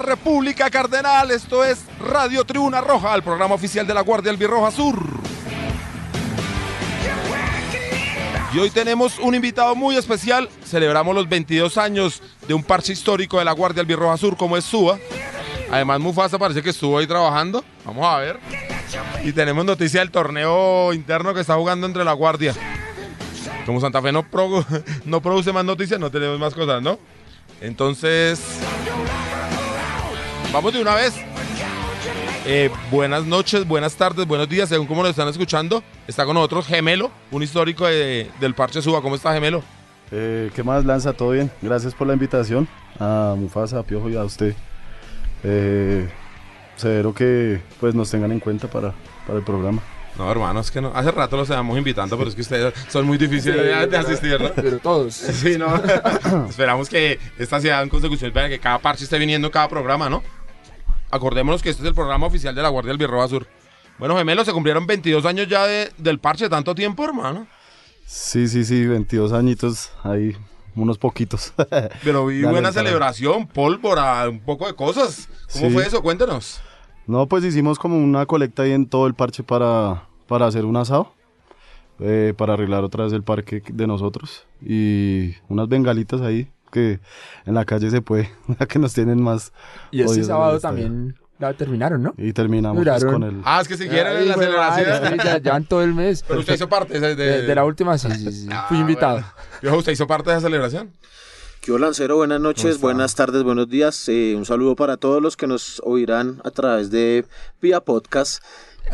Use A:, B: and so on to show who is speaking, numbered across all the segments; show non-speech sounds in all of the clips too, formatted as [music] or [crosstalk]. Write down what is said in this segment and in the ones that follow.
A: República Cardenal. Esto es Radio Tribuna Roja, el programa oficial de la Guardia Albirroja Sur. Y hoy tenemos un invitado muy especial. Celebramos los 22 años de un parche histórico de la Guardia Albirroja Sur, como es Suba. Además, Mufasa parece que estuvo ahí trabajando. Vamos a ver. Y tenemos noticia del torneo interno que está jugando entre la Guardia. Como Santa Fe no [laughs] produce más noticias, no tenemos más cosas, ¿no? Entonces, vamos de una vez. Eh, buenas noches, buenas tardes, buenos días, según como lo están escuchando. Está con nosotros Gemelo, un histórico de- del Parche Suba. ¿Cómo está Gemelo?
B: Eh, ¿Qué más, Lanza? ¿Todo bien? Gracias por la invitación a Mufasa, a Piojo y a usted. Eh, espero que pues, nos tengan en cuenta para, para el programa.
A: No, hermano, es que no. Hace rato los estamos invitando, pero es que ustedes son muy difíciles de, de asistir, ¿no?
C: Pero todos.
A: Sí, no. [laughs] Esperamos que esta sea en consecución para que cada parche esté viniendo en cada programa, ¿no? Acordémonos que este es el programa oficial de la Guardia del Birroba Sur. Bueno, gemelos, se cumplieron 22 años ya de- del parche, tanto tiempo, hermano.
B: Sí, sí, sí, 22 añitos, ahí unos poquitos. [laughs]
A: Pero vi buena celebración, pólvora, un poco de cosas. ¿Cómo
B: Sí.
A: fue eso? Cuéntanos.
B: no, pues hicimos como una colecta ahí en todo el parche para, para hacer un asado, eh, para arreglar otra vez el parque de nosotros y unas bengalitas ahí que en la calle se puede, [laughs] ya que nos tienen más.
C: Y este
B: en
C: sábado también la terminaron, ¿no?
B: Y terminamos pues,
C: Duraron.
B: con el...
A: Ah, es que si quieren
C: Ay,
A: la celebración.
C: sí, ya, ya en todo el mes.
A: Pero usted hizo parte de,
C: De, de la última, sí, sí, sí.
A: Ah,
C: Fui invitado.
A: bueno. ¿usted hizo parte de esa celebración?
D: ¿Qué hola, Lancero? Buenas
A: ¿Cómo
D: noches, buenas tardes, buenos días. Eh, un saludo para todos los que nos oirán a través de Vía Podcast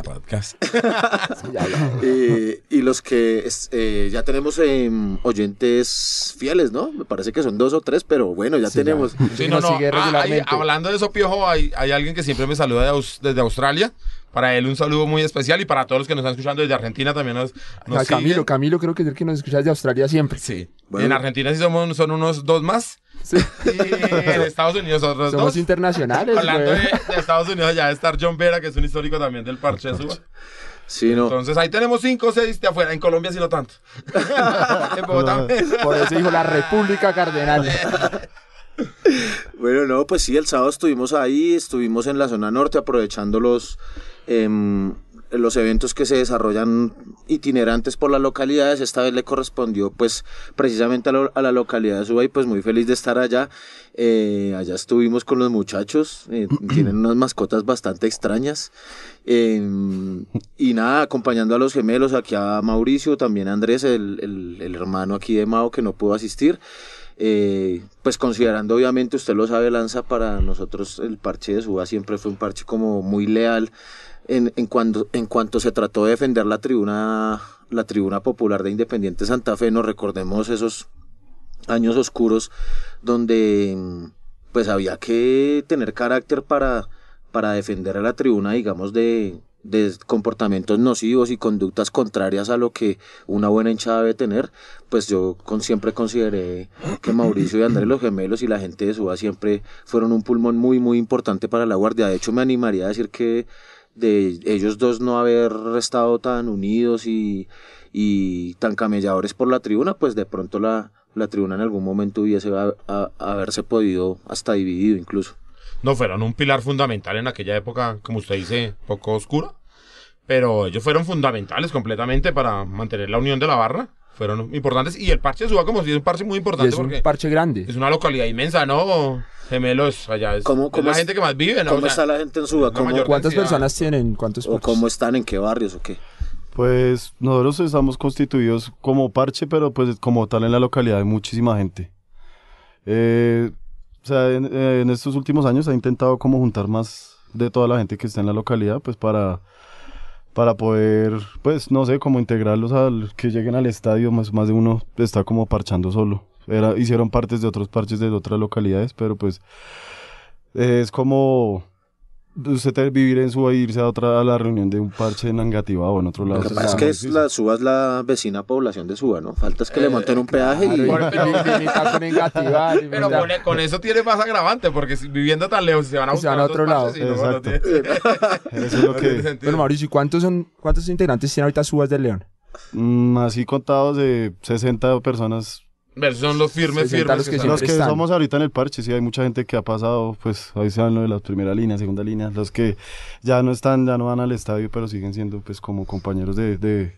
A: Podcast.
C: Sí, ya, ya.
D: eh, y los que es- eh, ya tenemos em, oyentes fieles, ¿no? Me parece que son dos o tres, pero bueno, ya
C: Sí, ya.
D: tenemos.
A: Sí, no, no. ah, hay- hablando de eso, Piojo, hay, hay alguien que siempre me saluda de Aus- desde Australia. Para él un saludo muy especial y para todos los que nos están escuchando desde Argentina también nos, nos
C: Camilo,
A: siguen.
C: Camilo creo que es el que nos escucha de Australia siempre.
A: Sí.
D: Bueno.
A: En Argentina sí somos, son unos dos más.
C: Sí.
A: Y en Estados Unidos otros
C: Somos
A: dos.
C: internacionales,
A: Hablando de, de Estados Unidos, ya va a estar John Vera, que es un histórico también del parche de Suba.
D: Sí, no.
A: Entonces ahí tenemos cinco o seis de afuera. En Colombia sí no tanto. [laughs] en Bogotá.
C: Por eso dijo la República Cardenal. [laughs]
D: Bueno, no, pues sí, el sábado estuvimos ahí, estuvimos en la zona norte aprovechando los, em, los eventos que se desarrollan itinerantes por las localidades. Esta vez le correspondió pues precisamente a, lo- a la localidad de Suba y pues muy feliz de estar allá. Eh, allá estuvimos con los muchachos, eh, [clears throat] tienen unas mascotas bastante extrañas. Em, y nada, acompañando a los gemelos, aquí a Mauricio, también a Andrés, el, el- el hermano aquí de Mao que no pudo asistir. Eh, pues considerando obviamente, usted lo sabe, Lanza, para nosotros el parche de Suba siempre fue un parche como muy leal en, en, cuando, en cuanto se trató de defender la tribuna, la tribuna popular de Independiente Santa Fe, nos recordemos esos años oscuros donde mm, pues había que tener carácter para, para defender a la tribuna, digamos, de, de comportamientos nocivos y conductas contrarias a lo que una buena hinchada debe tener, pues yo con, siempre consideré que Mauricio y Andrés los gemelos y la gente de Suba siempre fueron un pulmón muy muy importante para la guardia. De hecho me animaría a decir que de ellos dos no haber estado tan unidos y, y tan camelladores por la tribuna, pues de pronto la, la tribuna en algún momento hubiese a- a- haberse podido hasta dividido incluso.
A: No fueron un pilar fundamental en aquella época, como usted dice, poco oscura. Pero ellos fueron fundamentales completamente para mantener la unión de la barra. Fueron importantes. Y el parche de Suba, como si es un parche muy
C: Y
A: importante,
C: es un
A: porque
C: parche grande.
A: es una localidad inmensa, ¿no? Gemelos, allá es,
D: ¿Cómo-
A: es
D: cómo
A: la
D: es-
A: gente que más vive, ¿no?
D: ¿Cómo
A: O sea,
D: está la gente en Suba?
A: la
D: ¿Cómo,
A: mayor-
C: ¿Cuántas
A: densidad.
C: personas tienen? ¿Cuántos
D: ¿O cómo están? ¿En qué barrios o qué?
B: Pues nosotros estamos constituidos como parche, pero pues como tal en la localidad hay muchísima gente. Eh, o sea, en, en estos últimos años ha intentado como juntar más de toda la gente que está en la localidad, pues para, para poder, pues no sé, como integrarlos al que lleguen al estadio, más, más de uno está como parchando solo. Hicieron partes de otros parches de otras localidades, pero pues es como usted te- vivir en Suba y irse a otra a la reunión de un parche en Angativá o en otro lado.
D: Lo que pasa es que es la Suba es la vecina población de Suba, ¿no? Falta es que le monten un peaje y...
C: Claro, y- y- limitar con
A: Pero
C: limitar-
A: con, con eso tiene más agravante, porque si- viviendo tan lejos se van a
C: se van a otro lado.
A: no,
B: Exacto. [laughs] Eso es lo que...
C: Bueno, Mauricio, ¿y cuántos son, cuántos integrantes tiene ahorita Subas del León?
B: Mm, así contados de 60 personas.
A: Pero son los firmes,
C: 60
A: firmes
C: los que
A: que
B: Los que
C: están.
B: somos ahorita en el parche, sí, hay mucha gente que ha pasado, pues ahí se van lo de la primera línea, segunda línea. Los que ya no están, ya no van al estadio, pero siguen siendo pues como compañeros de, de-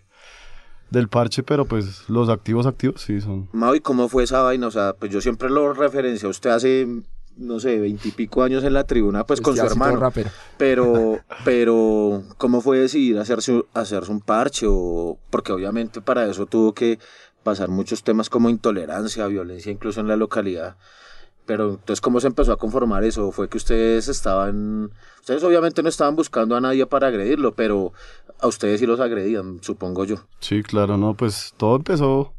B: del parche, pero pues los activos, activos, sí, son...
D: Mau, ¿y cómo fue esa vaina? O sea, pues yo siempre lo referencié a usted hace, no sé, veintipico años en la tribuna, pues con su hermano.
C: rapero.
D: Pero, [laughs] pero, ¿cómo fue decidir hacerse, hacerse un parche? O, porque obviamente para eso tuvo que pasar muchos temas como intolerancia, violencia, incluso en la localidad. Pero entonces, ¿cómo se empezó a conformar eso? ¿Fue que ustedes estaban, ustedes obviamente no estaban buscando a nadie para agredirlo, pero a ustedes sí los agredían, supongo yo.
B: Sí, claro, no, pues todo empezó,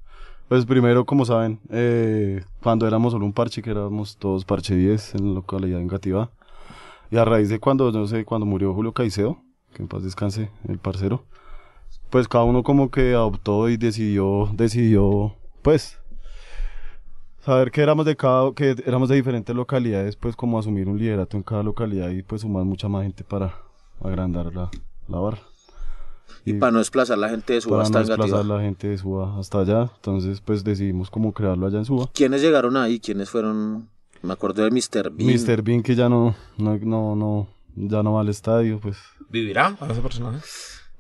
B: pues primero, como saben, eh, cuando éramos solo un parche, que éramos todos parche 10 en la localidad de Engativá. Y a raíz de cuando, no sé, cuando murió Julio Caicedo, que en paz descanse, el parcero, pues cada uno como que adoptó y decidió, decidió, pues, saber que éramos de cada, que éramos de diferentes localidades, pues como asumir un liderato en cada localidad y pues sumar mucha más gente para agrandar la, la barra.
D: Y para no desplazar la gente de su
B: para
D: hasta
B: no desplazar la gente de Suba hasta allá. Entonces, pues decidimos como crearlo allá en Suba.
D: ¿Quiénes llegaron ahí? ¿Quiénes fueron? Me acuerdo de Mr. Bean.
B: Mr. Bean que ya no, no, no, no, ya no va al estadio, pues.
A: ¿Vivirá para ese personaje?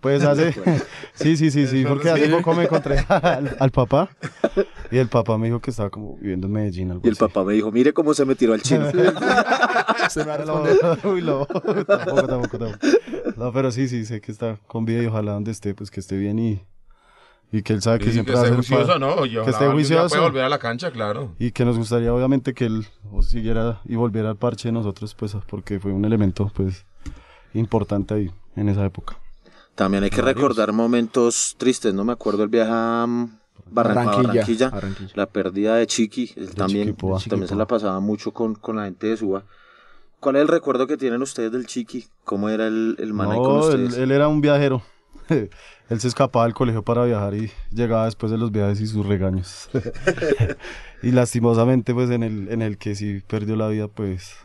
B: Pues hace, [laughs] [laughs] sí, sí, sí, sí, porque hace poco me encontré [laughs] al, al papá y el papá me dijo que estaba como viviendo en Medellín, algo
D: Y el
B: así.
D: papá me dijo, mire cómo se me tiró al chino.
C: Se me va a
B: Lo-. Uy, lo, tampoco, tampoco, tampoco. No, pero sí, sí, sé que está con vida y ojalá donde esté, pues que esté bien y, y que él sabe que
A: Y
B: siempre
A: que
B: va a
A: esté juicioso, ¿no? Y
B: que esté juicioso.
A: pueda volver a la cancha, claro.
B: Y que nos gustaría obviamente que él siguiera y volviera al parche de nosotros, pues porque fue un elemento pues importante ahí en esa época.
D: También hay que recordar momentos tristes, ¿no? Me acuerdo el viaje a mm,
C: Barranquilla.
D: Barranquilla,
C: Barranquilla.
D: la pérdida de Chiqui, él también,
B: Chiqui Poa.
D: también se la pasaba mucho con, con la gente de Suba. ¿Cuál es el recuerdo que tienen ustedes del Chiqui? ¿Cómo era el, el man ahí con
B: No, él,
D: ustedes?
B: él era un viajero. [laughs] él se escapaba del colegio para viajar y llegaba después de los viajes y sus regaños. [laughs] [laughs] y lastimosamente pues en el, en el que sí perdió la vida pues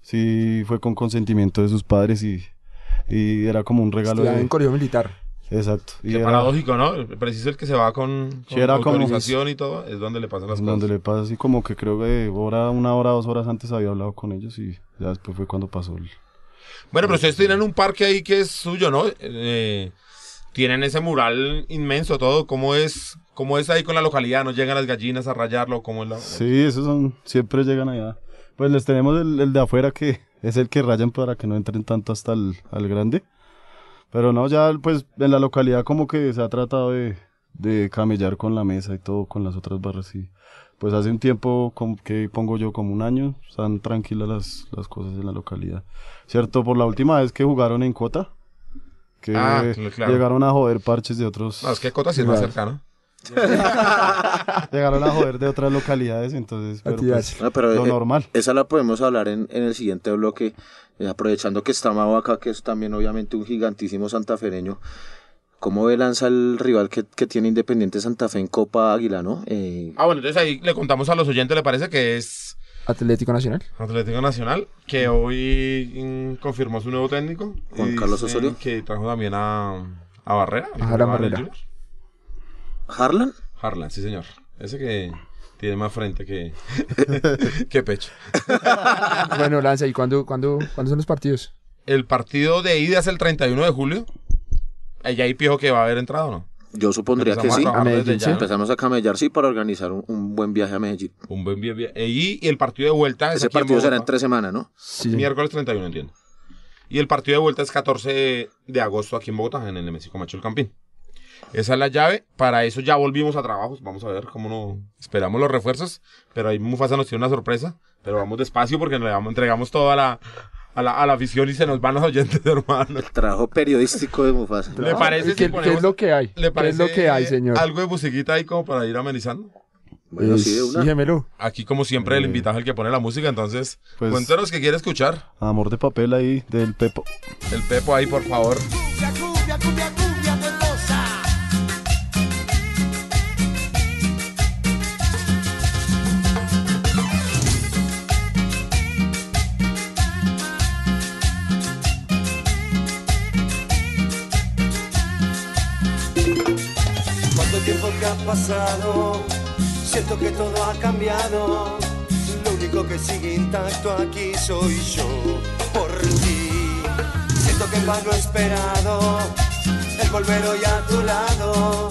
B: sí fue con consentimiento de sus padres y, y era como un regalo
C: Estudiaba
B: de...
C: en colegio militar.
B: Exacto. Y
A: Qué
B: era
A: paradójico, ¿no? Preciso el que se va con, con
B: era como-
A: autorización y todo, es donde le pasan las
B: donde
A: cosas.
B: le pasa así como que creo que hora, una hora, dos horas antes había hablado con ellos y ya después fue cuando pasó el...
A: Bueno, pero ustedes tienen un parque ahí que es suyo, ¿no? Eh, tienen ese mural inmenso, todo. ¿Cómo es, ¿Cómo es ahí con la localidad? ¿No llegan las gallinas a rayarlo? ¿Cómo es la...?
B: Sí, esos son, siempre llegan allá. Pues les tenemos el, el de afuera que es el que rayan para que no entren tanto hasta el al grande. Pero no, ya pues en la localidad como que se ha tratado de, de camellar con la mesa y todo, con las otras barras. Y pues hace un tiempo como que pongo yo como un año, están tranquilas las, las cosas en la localidad. Cierto, por la última vez que jugaron en Cota, que
A: Ah, claro.
B: llegaron a joder parches de otros...
A: No, es que Cota sí es más cercano. [laughs]
B: Llegaron a joder de otras localidades, entonces... Pero pues,
D: No, pero,
B: lo
D: eh,
B: normal.
D: Esa la podemos hablar en, en el siguiente bloque, eh, aprovechando que está Mau acá, que es también obviamente un gigantísimo santafereño. ¿Cómo ve lanza el rival que, que tiene Independiente Santa Fe en Copa Águila, no? Eh,
A: Ah, bueno, entonces ahí le contamos a los oyentes, ¿le parece que es
C: Atlético Nacional.
A: Atlético Nacional? Que hoy mm, confirmó su nuevo técnico.
D: Juan Carlos Osorio.
A: Que trajo también a, a Barrera.
C: A
A: el
C: Barrera.
D: ¿Harlan?
A: Harlan, sí señor. Ese que tiene más frente que, [laughs] que pecho. [laughs]
C: Bueno, Lanza, ¿y cuándo, cuándo, cuándo son los partidos?
A: El partido de ida es el 31 de julio. Allá hay pijo que va a haber entrado, ¿no?
D: Yo supondría que sí.
A: a
C: A Medellín, sí.
A: ¿no?
D: Empezamos a camellar, sí, para organizar un, un buen viaje a Medellín.
A: Un buen bien, bien. Y, y el partido de vuelta es
D: Ese
A: aquí en
D: partido será en tres semanas, ¿no?
C: Sí.
A: Miércoles 31, entiendo. Y el partido de vuelta es 14 de agosto aquí en Bogotá, en el Nemesio Macho el Campín. Esa es la llave. Para eso ya volvimos a trabajos. Vamos a ver cómo no esperamos los refuerzos. Pero ahí Mufasa nos tiene una sorpresa. Pero vamos despacio porque le entregamos todo a la, a, la, a la afición y se nos van los oyentes, [laughs] hermano.
D: Trabajo periodístico de Mufasa.
A: ¿Le parece
C: ¿Qué,
A: si
C: qué
A: ponemos-
C: es lo que hay?
A: ¿Le
C: ¿Qué es lo que hay, señor?
A: Algo de musiquita ahí como para ir amenizando.
D: Bueno, sí, de
C: Eh,
D: una.
C: gemelo.
A: Aquí, como siempre, el invitado es el que pone la música, entonces,
B: Pues-
A: cuéntanos qué quiere escuchar.
B: Amor de papel ahí del Pepo.
A: El Pepo ahí, por favor.
E: Cumbia, cumbia, cumbia,
F: ha pasado, siento que todo ha cambiado. Lo único que sigue intacto aquí soy yo, por ti. Siento que en vano he esperado el volver hoy a tu lado.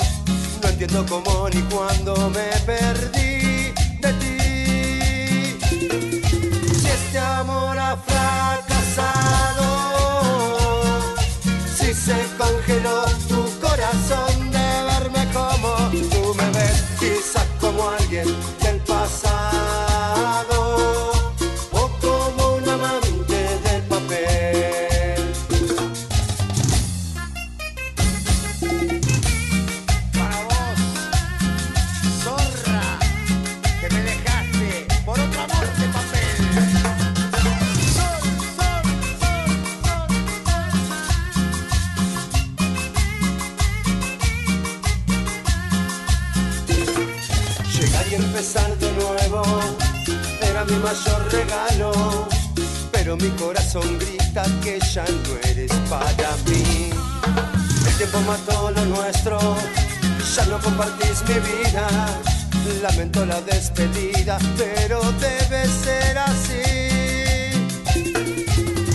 F: No entiendo cómo ni cuándo me perdí de ti. Si este amor ha fracasado, si se congeló quizás como alguien despedida, pero debe ser así.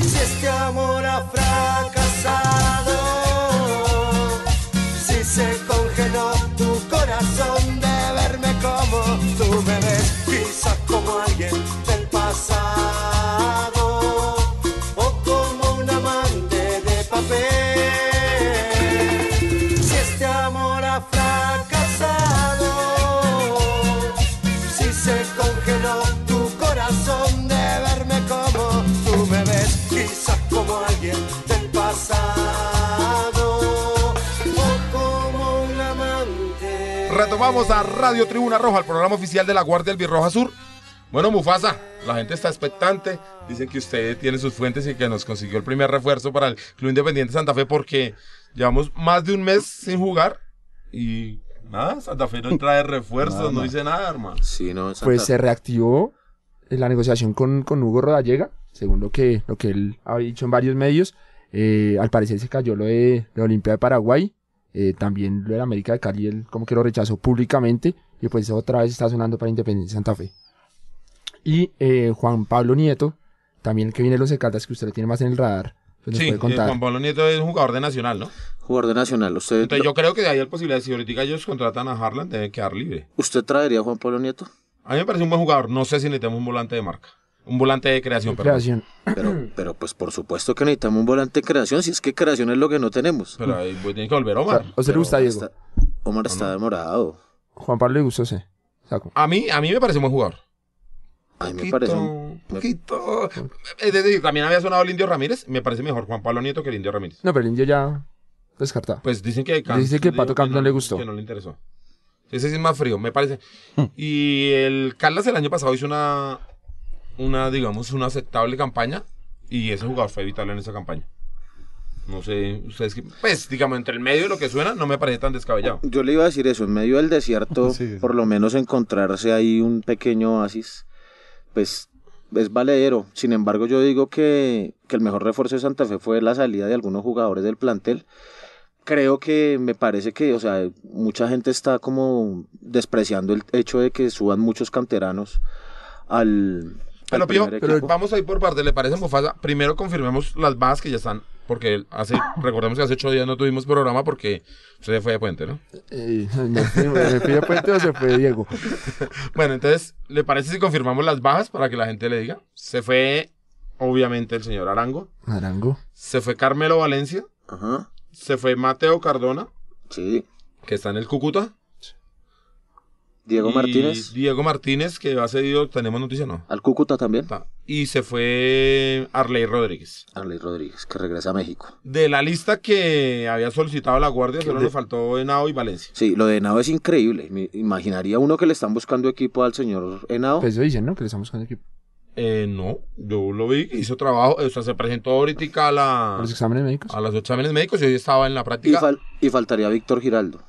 F: Si este amor ha fracasado, si se congeló tu corazón de verme como tú me ves, quizás como alguien del pasado
A: Retomamos a Radio Tribuna Roja, el programa oficial de la Guardia Albirroja Sur. Bueno, Mufasa, la gente está expectante. Dicen que usted tiene sus fuentes y que nos consiguió el primer refuerzo para el Club Independiente Santa Fe porque llevamos más de un mes sin jugar y nada, Santa Fe no [laughs] trae refuerzos,
B: Nada,
A: no dice nada, hermano.
D: Sí, no, Santa
C: Pues se reactivó la negociación con, con Hugo Rodallega, según lo que, lo que él ha dicho en varios medios. Eh, al parecer se cayó lo de, de Olimpia de Paraguay, eh, también lo de la América de Cali, él como que lo rechazó públicamente y pues otra vez está sonando para Independiente Santa Fe. Y eh, Juan Pablo Nieto, también el que viene de los Caldas, que usted lo tiene más en el radar, pues
A: Sí, eh,
C: contar.
A: Juan Pablo Nieto es un jugador de Nacional, ¿no?
D: Jugador de Nacional. ¿Usted,
A: Entonces yo creo que de ahí la posibilidad, si ahorita ellos contratan a Harlan, debe quedar libre.
D: ¿Usted traería a Juan Pablo Nieto?
A: A mí me parece un buen jugador, no sé si necesitamos un volante de marca. Un volante de creación, perdón.
C: Creación.
D: Pero, [clears throat] pero pues por supuesto que necesitamos un volante de creación, si es que creación es lo que no tenemos.
A: Pero ahí pues, tiene que volver
C: sea,
A: Omar.
C: ¿O se le gusta Diego?
D: está- Omar está demorado.
C: Juan Pablo le gustó, sí. Saco.
A: A mí, a mí me parece un buen jugador.
D: A mí me parece un...
A: un poquito. Es decir, también había sonado el Indio Ramírez. Me parece mejor Juan Pablo Nieto que el Indio Ramírez.
C: No, pero el indio ya descartado.
A: Pues dicen que
C: Dice que Pato Camp no
A: no
C: le gustó.
A: Que no le interesó. Ese sí es más frío, me parece.
B: Hmm.
A: Y el Carlos el año pasado hizo una, una, digamos, una aceptable campaña. Y ese jugador fue vital en esa campaña. No sé, ustedes que. Pues, digamos, entre el medio y lo que suena, no me parece tan descabellado.
D: Yo le iba a decir eso, en medio del desierto, [laughs]
B: Sí.
D: por lo menos encontrarse ahí un pequeño oasis, pues es valedero. Sin embargo, yo digo que, que el mejor refuerzo de Santa Fe fue la salida de algunos jugadores del plantel. Creo que me parece que, o sea, mucha gente está como despreciando el hecho de que suban muchos canteranos al, al
A: Pero, Pío, pero vamos a ir por parte, ¿le parece, Mufasa? Primero confirmemos las bajas que ya están, porque hace, [laughs] recordemos que hace ocho días no tuvimos programa porque usted fue de puente, ¿no?
C: Eh, [laughs] fui- me fui de puente o se fue Diego. [laughs]
A: Bueno, entonces, ¿le parece si confirmamos las bajas para que la gente le diga? Se fue, obviamente, el señor Arango,
C: Arango.
A: se fue Carmelo Valencia,
D: Ajá,
A: se fue Mateo Cardona,
D: sí.
A: que está en el Cúcuta,
D: Diego
A: Y
D: Martínez.
A: Diego Martínez, que ha cedido, tenemos noticia, ¿no?
D: Al Cúcuta también.
A: Ta- Y se fue Arley Rodríguez.
D: Arley Rodríguez, que regresa a México.
A: De la lista que había solicitado la Guardia, solo
D: de-
A: nos faltó Henao y Valencia.
D: Sí, lo de Henao es increíble. Me imaginaría uno que le están buscando equipo al señor Henao.
C: Pues eso dicen, ¿no? Que le estamos con equipo.
A: Eh, no, yo lo vi, hizo trabajo, o sea, se presentó ahorita a,
C: A
A: la,
C: los exámenes médicos.
A: a los exámenes médicos y hoy estaba en la
D: y,
A: práctica.
D: fal- y faltaría Víctor Giraldo.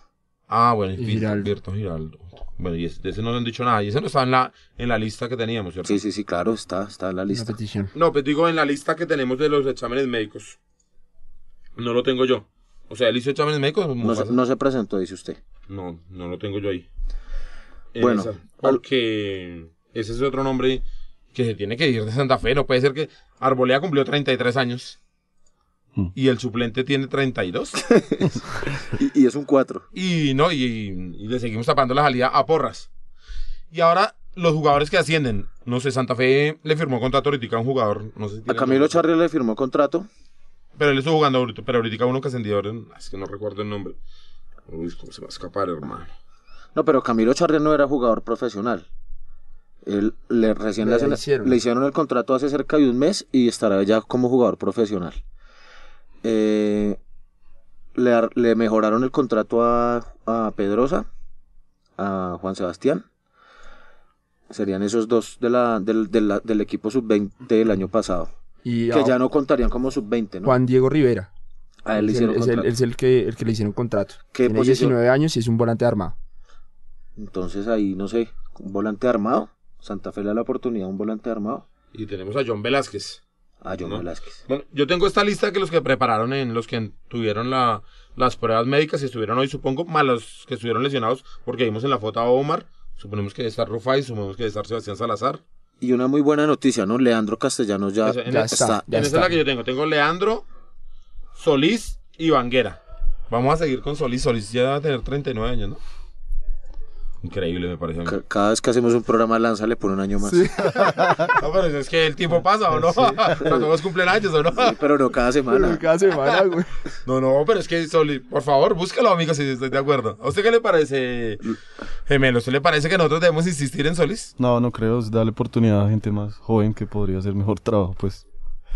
A: Ah, bueno,
C: Y
A: y
C: Giraldo.
A: Giraldo. Bueno, y ese, de ese no le han dicho nada. Y ese no estaba en la, en la lista que teníamos, ¿cierto?
D: Sí, sí, sí, claro, está, está en la lista.
C: petición.
A: No, pues digo en la lista que tenemos de los exámenes médicos. No lo tengo yo. O sea, él hizo exámenes médicos.
D: No se,
A: Mufasa.
D: no se presentó, dice usted.
A: No, no lo tengo yo ahí. En
D: Bueno,
A: esa, porque ese es otro nombre que se tiene que ir de Santa Fe. No puede ser que Arbolea cumplió 33 años
B: Hmm.
A: y el suplente tiene 32. [laughs]
D: Y, y es un 4.
A: y no, y, y le seguimos tapando la salida a Porras. Y ahora los jugadores que ascienden. No sé, Santa Fe le firmó contrato ahorita a un jugador. No sé si
D: A Camilo. Charri le firmó contrato.
A: Pero él estuvo jugando ahorita, pero ahorita uno que ascendió, ahora, es que no recuerdo el nombre. Uy, cómo se va a escapar, hermano.
D: No, pero Camilo Charri no era jugador profesional. Él le, recién le,
C: Le
D: hacen-
C: hicieron.
D: le hicieron el contrato hace cerca de un mes y estará ya como jugador profesional. Eh, le, ar- le mejoraron el contrato a, a Pedrosa, a Juan Sebastián. Serían esos dos de la, del, de la- del equipo sub-20 del año pasado.
C: Y
D: Que
C: a
D: ya no contarían como sub-20, ¿no?
C: Juan Diego Rivera.
D: A él le
C: Es el,
D: hicieron
C: es el- es el que, el que le hicieron contrato.
D: ¿Qué
C: Tiene
D: posición?
C: 19 años y es un volante armado.
D: Entonces ahí, no sé, un volante armado. Santa Fe le da la oportunidad a un volante armado.
A: Y tenemos a John Velázquez.
D: A John
A: No.
D: Velázquez.
A: Bueno, yo tengo esta lista que los que prepararon en los que tuvieron la, las pruebas médicas y estuvieron hoy, supongo, más los que estuvieron lesionados, porque vimos en la foto a Omar, suponemos que debe estar Rufai, suponemos que debe estar Sebastián Salazar.
D: Y una muy buena noticia, ¿no? Leandro Castellanos ya,
A: Esa- en
C: ya está. Ya
A: en esa es la que yo tengo. Tengo Leandro, Solís y Vanguera. Vamos a seguir con Solís. Solís ya va a tener 39 años, ¿no? Increíble, me mí.
D: Ca- Cada vez que hacemos un programa Lanza le pone un año más. [laughs]
A: No, pero es que el tiempo pasa, ¿o no? Cuando todos cumplen años, ¿o no?
D: Sí, pero no cada semana.
C: Cada semana, güey.
A: No, no, pero es que Solís, por favor, búscalo, amigo, si estoy de acuerdo. ¿A usted qué le parece, gemelo? ¿A usted le parece que nosotros debemos insistir en Solís?
B: No, no creo, es darle oportunidad a gente más joven que podría hacer mejor trabajo, pues.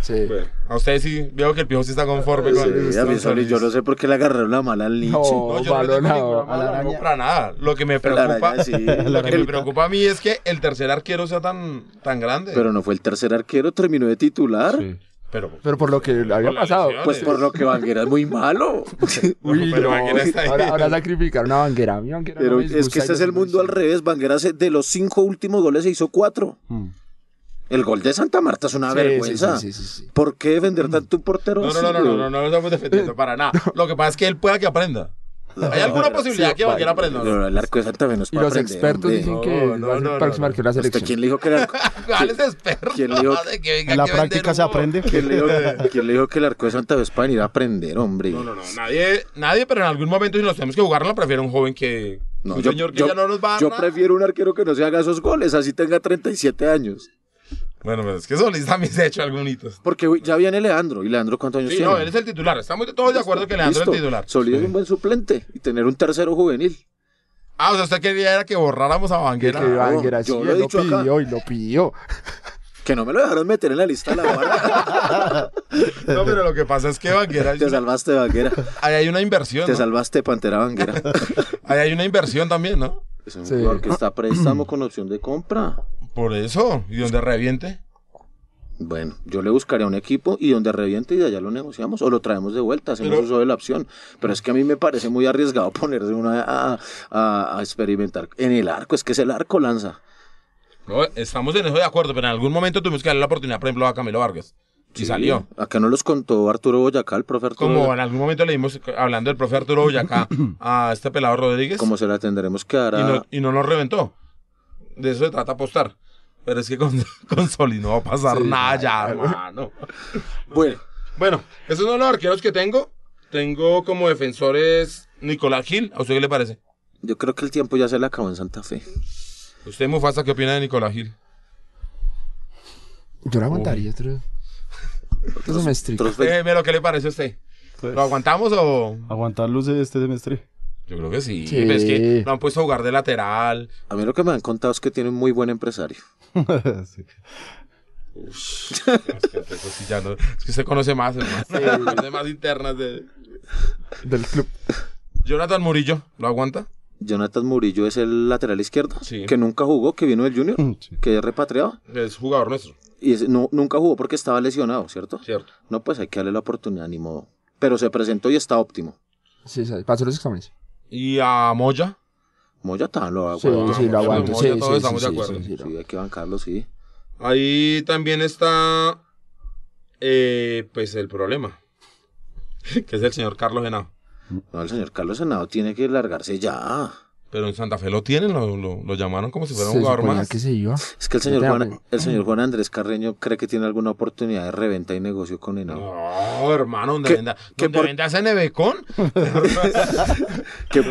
C: Sí.
A: Bueno, a usted sí, veo que el pijo sí está conforme con,
D: Sí, a mí Solís, yo no sé por qué le agarraron la mala al Nietzsche.
C: No.
A: No, yo no le ninguna
C: a la
A: no, para nada. Lo que me preocupa,
D: araña, sí. [laughs]
A: lo que me preocupa a mí es que el tercer arquero sea tan, tan grande.
D: Pero no fue el tercer arquero, terminó de titular.
B: Sí.
A: pero,
C: Pero por lo que había
A: Por la
C: pasado.
D: Pues por lo que Vanguera es muy malo. [laughs]
C: Uy,
A: pero
C: no.
A: Vanguera está ahí.
C: Ahora, ahora sacrificar una banquera. A mí Vanguera no
D: Pero es que este es
C: no
D: el mundo al revés. Vanguera de los cinco últimos goles se hizo cuatro.
B: Mm.
D: El gol de Santa Marta es una
C: Sí,
D: vergüenza.
C: sí, sí, sí, sí.
D: ¿Por qué defender tanto un portero
A: no, no,
D: así,
A: no, no, no, no, no lo estamos defendiendo para nada. [laughs] Lo que pasa es que él pueda que aprenda. ¿Hay alguna posibilidad que Vanguera aprenda?
D: No, no, el arco de Santa Fe no es
C: Y los
D: aprender,
C: expertos
D: hombre.
C: dicen
A: No,
C: que
A: no,
C: va a ser
A: no,
C: el
A: no,
C: próximo
A: no.
C: arquero de la
D: ¿Usted
C: selección.
D: quién le dijo que el arco, [laughs]
A: ¿Cuál es experto?
D: ¿Quién le dijo-
A: De que venga
B: En la
A: que vender
B: práctica se aprende.
D: quién le dijo, [laughs] quién le dijo que el arco de Santa Fe es para venir a aprender, hombre?
A: No, no, no, nadie, nadie, pero en algún momento si nos tenemos que jugarlo, prefiero un joven que
D: No,
A: un
D: yo,
A: señor que
D: yo-
A: ya no nos va a
D: yo
A: nada.
D: prefiero un arquero que no se haga esos goles, así tenga 37 años.
A: Bueno, pero es que Solís también se ha hecho algunos.
D: Porque ya viene Leandro. ¿Y Leandro cuántos años
A: Sí,
D: tiene?
A: no, él es el titular. Estamos todos de acuerdo que Leandro
D: Listo.
A: es el titular.
D: Solís es un buen suplente. Y tener un tercero juvenil.
A: Ah, o sea, usted quería era que borráramos a
C: Que
A: Vanguera.
C: Vanguera sí,
D: yo lo he
C: él lo
D: dicho acá.
C: pidió y lo pidió.
D: Que no me lo dejaron meter en la lista de la guarda. [laughs]
A: No, pero lo que pasa es que Vanguera.
D: Te salvaste, Vanguera.
A: Ahí hay una inversión.
D: Te
A: ¿no?
D: salvaste, Pantera Vanguera. [laughs]
A: Ahí hay una inversión también, ¿no?
D: Es un
C: Sí.
D: jugador que está a préstamo con opción de compra.
A: Por eso. Y donde reviente.
D: Bueno, yo le buscaría un equipo y donde reviente y de allá lo negociamos o lo traemos de vuelta, hacemos
A: Pero-
D: uso de la opción. Pero es que a mí me parece muy arriesgado [laughs] ponerse una a, a- a experimentar en el arco. Es que es el arco lanza.
A: No, estamos en eso de acuerdo, pero en algún momento tuvimos que darle la oportunidad, por ejemplo, a Camilo Vargas. Y salió.
D: Acá no los contó Arturo Boyacá, el profe Arturo
A: Como en algún momento le dimos, hablando del profe Arturo Boyacá, [clears throat] a este pelado Rodríguez.
D: Como se la tendremos que dar
A: y,
D: a...
A: no, y no nos reventó. De eso se trata apostar. Pero es que con, [laughs] con Soli no va a pasar nada ya, hermano. [laughs]
D: Bueno,
A: Bueno, esos son los arqueros que tengo. Tengo como defensores Nicolás Gil. ¿A usted qué le parece?
D: yo creo que el tiempo ya se le acabó en Santa Fe.
A: ¿Usted, Mufasa, qué opina de Nicolás Gil?
C: Yo lo aguantaría otro, [laughs] otro semestre.
A: Lo que le parece a usted. ¿Lo aguantamos o...?
B: Aguantar luces este semestre.
A: Yo creo que sí.
C: Sí.
A: Es que lo han puesto a jugar de lateral.
D: A mí lo que me han contado es que tiene un muy buen empresario. [laughs]
B: Sí.
A: Es que eso sí ya no- es que usted conoce más, hermano. [laughs] Conoce más internas de...
C: Del club.
A: Jonathan Murillo, ¿lo aguanta?
D: Jonathan Murillo es el lateral izquierdo,
A: Sí.
D: que nunca jugó, que vino del Junior,
B: Sí.
D: que es repatriado.
A: Es jugador nuestro,
D: Y ese no, nunca jugó porque estaba lesionado, ¿cierto?
A: cierto.
D: No, pues hay que darle la oportunidad, ni modo. Pero se presentó y está óptimo.
C: Sí, sí, pasó los exámenes.
A: Y a Moya,
D: Moya también lo
C: Sí,
D: aguanta.
C: sí, lo aguanto. Sí, sí, sí,
A: de
C: sí,
A: acuerdo.
C: sí, sí,
D: Sí, hay que bancarlo, sí.
A: ahí también está, eh, pues el problema, [laughs] que es el señor Carlos Henao.
D: No, el señor Carlos Senado tiene que largarse ya.
A: Pero en Santa Fe lo tienen, lo, lo, lo llamaron como si fuera un jugador más.
C: que se iba.
D: Es que el señor,
C: Vete,
D: Juan, el señor Juan Andrés Carreño cree que tiene alguna oportunidad de reventa y negocio con Henao.
A: No, hermano, donde
D: ¿Qué-
A: venda,
D: qué
A: donde
D: por-
A: venda CNB con.
D: Que-.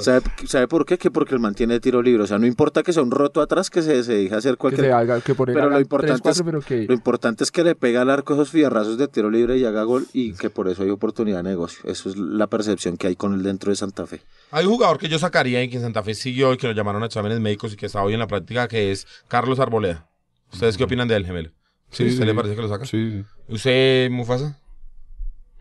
D: ¿Sabe, sabe por qué? Que porque el man tiene tiro libre. O sea, no importa que sea un roto atrás, que se, se deje hacer
C: Que
D: cualquier
C: se haga, que por él
D: Pero lo importante, es,
C: pero que...
D: lo importante es que le pega al arco esos fierrazos de tiro libre y haga gol y que por eso hay oportunidad de negocio. Eso es la percepción que hay con él dentro de Santa Fe.
A: Hay un jugador que yo sacaría que en Santa Fe siguió y que lo llamaron a exámenes médicos y que está hoy en la práctica, que es Carlos Arboleda. ¿Ustedes qué opinan de él, gemelo? ¿Sí? ¿Usted le parece que lo saca?
B: Sí, sí.
A: ¿Usted, Mufasa?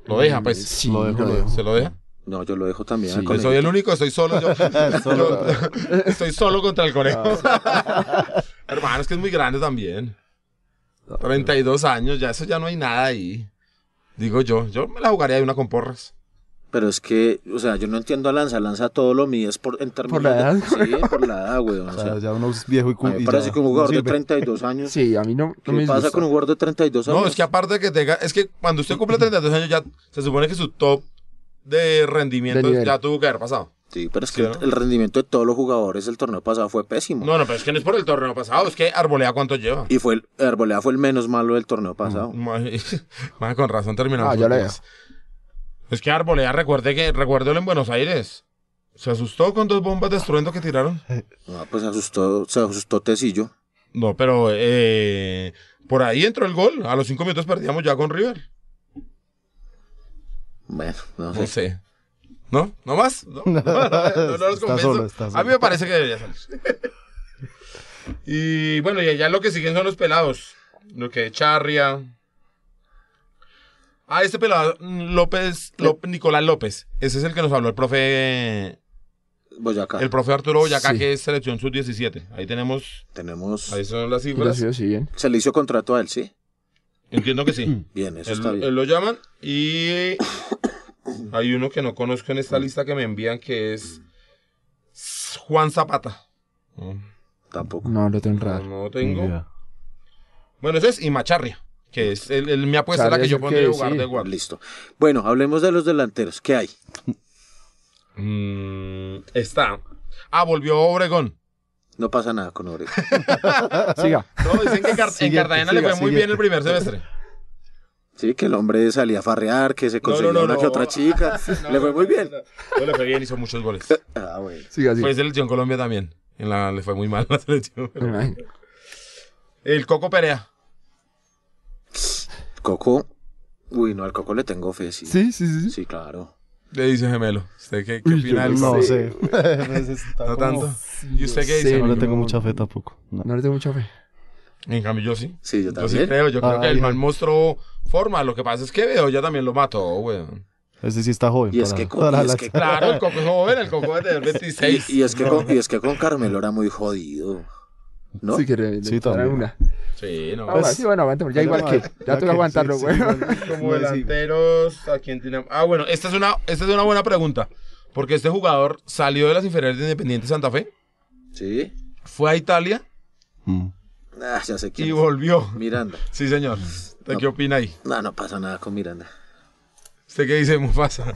A: ¿Lo deja, pues?
C: Sí,
B: Lo dejo, lo dejo.
A: ¿Se lo deja?
D: No, yo lo dejo también.
C: Sí.
A: soy el único, estoy solo yo. [laughs]
B: Solo.
A: Yo- [laughs] estoy solo contra el conejo. [laughs] Hermano, es que es muy grande también. 32 años, ya eso ya no hay nada ahí. Digo yo, yo me la jugaría de una con porras.
D: Pero es que, o sea, yo no entiendo a Lanza. Lanza todo lo mío es por, en términos
C: la edad.
D: de- [laughs] Sí, por la edad, güey. O
B: O
D: sea,
B: sea, ya uno es viejo y, cu-
D: a mí me
B: y
D: parece
B: ya
D: que un jugador
B: no
D: de
B: sirve.
D: 32 [laughs] años.
C: Sí, a mí no,
D: ¿Qué
C: no me
D: pasa con un jugador de 32 años?
A: No, es que aparte que tenga, es que cuando usted cumple 32 años ya se supone que su top de rendimiento
C: De
A: ya tuvo que haber pasado.
D: Sí, pero es
A: Sí,
D: que
A: ¿no?
D: el, rendimiento de todos los jugadores del torneo pasado fue pésimo.
A: No, no, pero es que no es por el torneo pasado, es que Arbolea cuánto lleva.
D: Y fue el, Arboleda fue el menos malo del torneo pasado. [laughs]
A: Mae, mae, con razón terminamos.
C: Ah, ya le.
A: Es que Arbolea, recuerde que, recuérdelo en Buenos Aires. Se asustó con dos bombas de estruendo que tiraron.
D: No, pues se asustó, se asustó Tecillo.
A: No, pero eh, por ahí entró el gol. A los cinco minutos perdíamos ya con River.
D: Bueno, no sé.
A: No sé. ¿No? ¿No más? [laughs] No, no, no, los
B: solo,
A: A mí me parece que debería salir. [laughs] y bueno, y ya lo que siguen son los pelados. Lo que Charria. Ah, este pelado, mm, López, López, Nicolás López. Ese es el que nos habló el profe,
D: Boyacá.
A: el profe Arturo Boyacá,
C: Sí.
A: que es selección sub-17. Ahí tenemos,
D: Tenemos.
A: ahí son las cifras.
C: sigo, sí, bien.
D: Se le hizo contrato a él, ¿sí?
A: Entiendo que sí. [coughs]
D: Bien, eso
A: Él,
D: está bien.
A: él lo llaman y [coughs] hay uno que no conozco en esta lista que me envían que es Juan Zapata. No,
D: Tampoco.
C: No, lo tengo
A: no tengo. Bueno, ese es y Macharria, que es el, el- mi apuesta es la que yo pondría
C: que-
A: en lugar
C: sí.
A: de guardia.
D: Listo. Bueno, hablemos de los delanteros. ¿Qué hay?
A: Mm, está. Ah, volvió Obregón.
D: No pasa nada con Oregon. [laughs]
C: Siga.
A: No, dicen que en, Cartagena le fue muy
B: siguiente.
A: bien el primer semestre.
D: Sí, que el hombre salía a farrear, que se conseguía
A: no,
D: una
A: no.
D: que otra chica. [laughs] le fue muy bien.
A: No, le fue bien, hizo muchos goles. [laughs]
D: Ah, bueno.
C: Siga, siga.
A: Fue selección Colombia también. En la, le fue muy mal la selección. El Coco Perea.
D: Coco. Uy, no, al Coco le tengo fe, sí.
C: Sí, sí, sí.
D: Sí, claro.
A: Le dice gemelo. ¿Usted qué, qué
C: Uy,
A: opina
C: yo
A: del
B: No
A: Coco?
B: sé. [laughs] Está
A: No tanto. ¿Y usted qué
C: Sí,
A: dice?
B: No le
C: no.
B: tengo mucha fe tampoco. No.
C: No le tengo mucha fe.
A: En cambio, yo sí.
D: Sí, yo
A: Yo sí
D: también.
A: creo. Yo creo que el
B: Ay, ay.
A: mostró forma. Lo que pasa es que veo ya también lo mató, weón.
B: Ese sí está joven.
D: Y es
B: para-
D: que
B: para
D: y es que- [laughs]
A: Claro, el Coco es joven. El Coco tener
D: Y,
A: 26.
D: y es que con, y es que con Carmelo era muy jodido.
C: Que le,
B: Sí, también.
C: una.
A: Sí, no.
C: Ah, bueno, sí, bueno, aguantemos. Ya igual que. Ya toca aguantarlo,
B: sí,
C: güey.
B: sí, [laughs]
A: Como delanteros, ¿a quién tiene? Ah, bueno, esta es, una, esta es una buena pregunta. Porque este jugador salió de las inferiores de Independiente Santa Fe,
D: Sí.
A: fue a Italia
B: Mm.
D: Ah, ya sé quién.
A: y
D: es.
A: volvió.
D: Miranda.
A: Sí, señor. ¿Usted qué opina ahí?
D: No, no pasa nada con Miranda.
A: ¿Usted qué dice, Mufasa?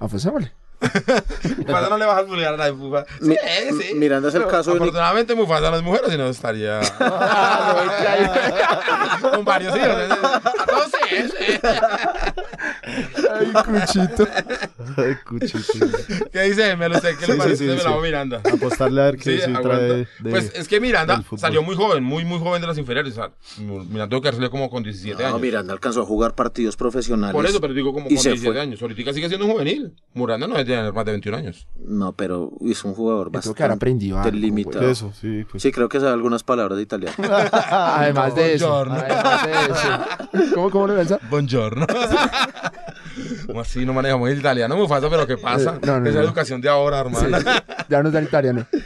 C: Ah, pues hágale. [laughs]
A: Mufasa no le vas a bullear a nadie, Mufasa. Sí,
D: Mi-
A: sí.
D: Miranda es el caso de
A: Afortunadamente Mufasa no es mujer, si no estaría [laughs] con varios hijos. No sé, sí.
C: Ay, cuchito.
B: Ay, cuchito.
A: ¿Qué dice? Me lo sé, ¿qué
B: Sí,
A: le parece?
B: sí,
A: me
B: sí.
A: la hago Miranda.
B: Apostarle a ver qué
A: Sí,
B: trae de,
A: Pues es que Miranda salió muy joven, muy, muy joven de las inferiores. O sea, Miranda tuvo que salido como con 17
D: No,
A: años.
D: Miranda alcanzó a jugar partidos profesionales.
A: Por eso, pero digo como con
D: se
A: 17
D: fue.
A: años. Ahorita sigue siendo un juvenil. Miranda no debe tener más de 21 años.
D: No, pero es un jugador
C: Yo creo
D: bastante
C: que habrá aprendido algo,
D: limitado.
B: Eso, sí. Pues.
D: Sí, creo que sabe algunas palabras de italiano. [laughs]
C: Además de eso.
A: Buongiorno.
C: Además de eso. ¿Cómo, cómo lo ves?
A: Buongiorno. [laughs] ¿Cómo así no manejamos el italiano, Mufasa? ¿Pero qué pasa?
C: No, no,
A: Esa
C: no.
A: educación de ahora, hermano.
C: Ya nos da el italiano. [laughs]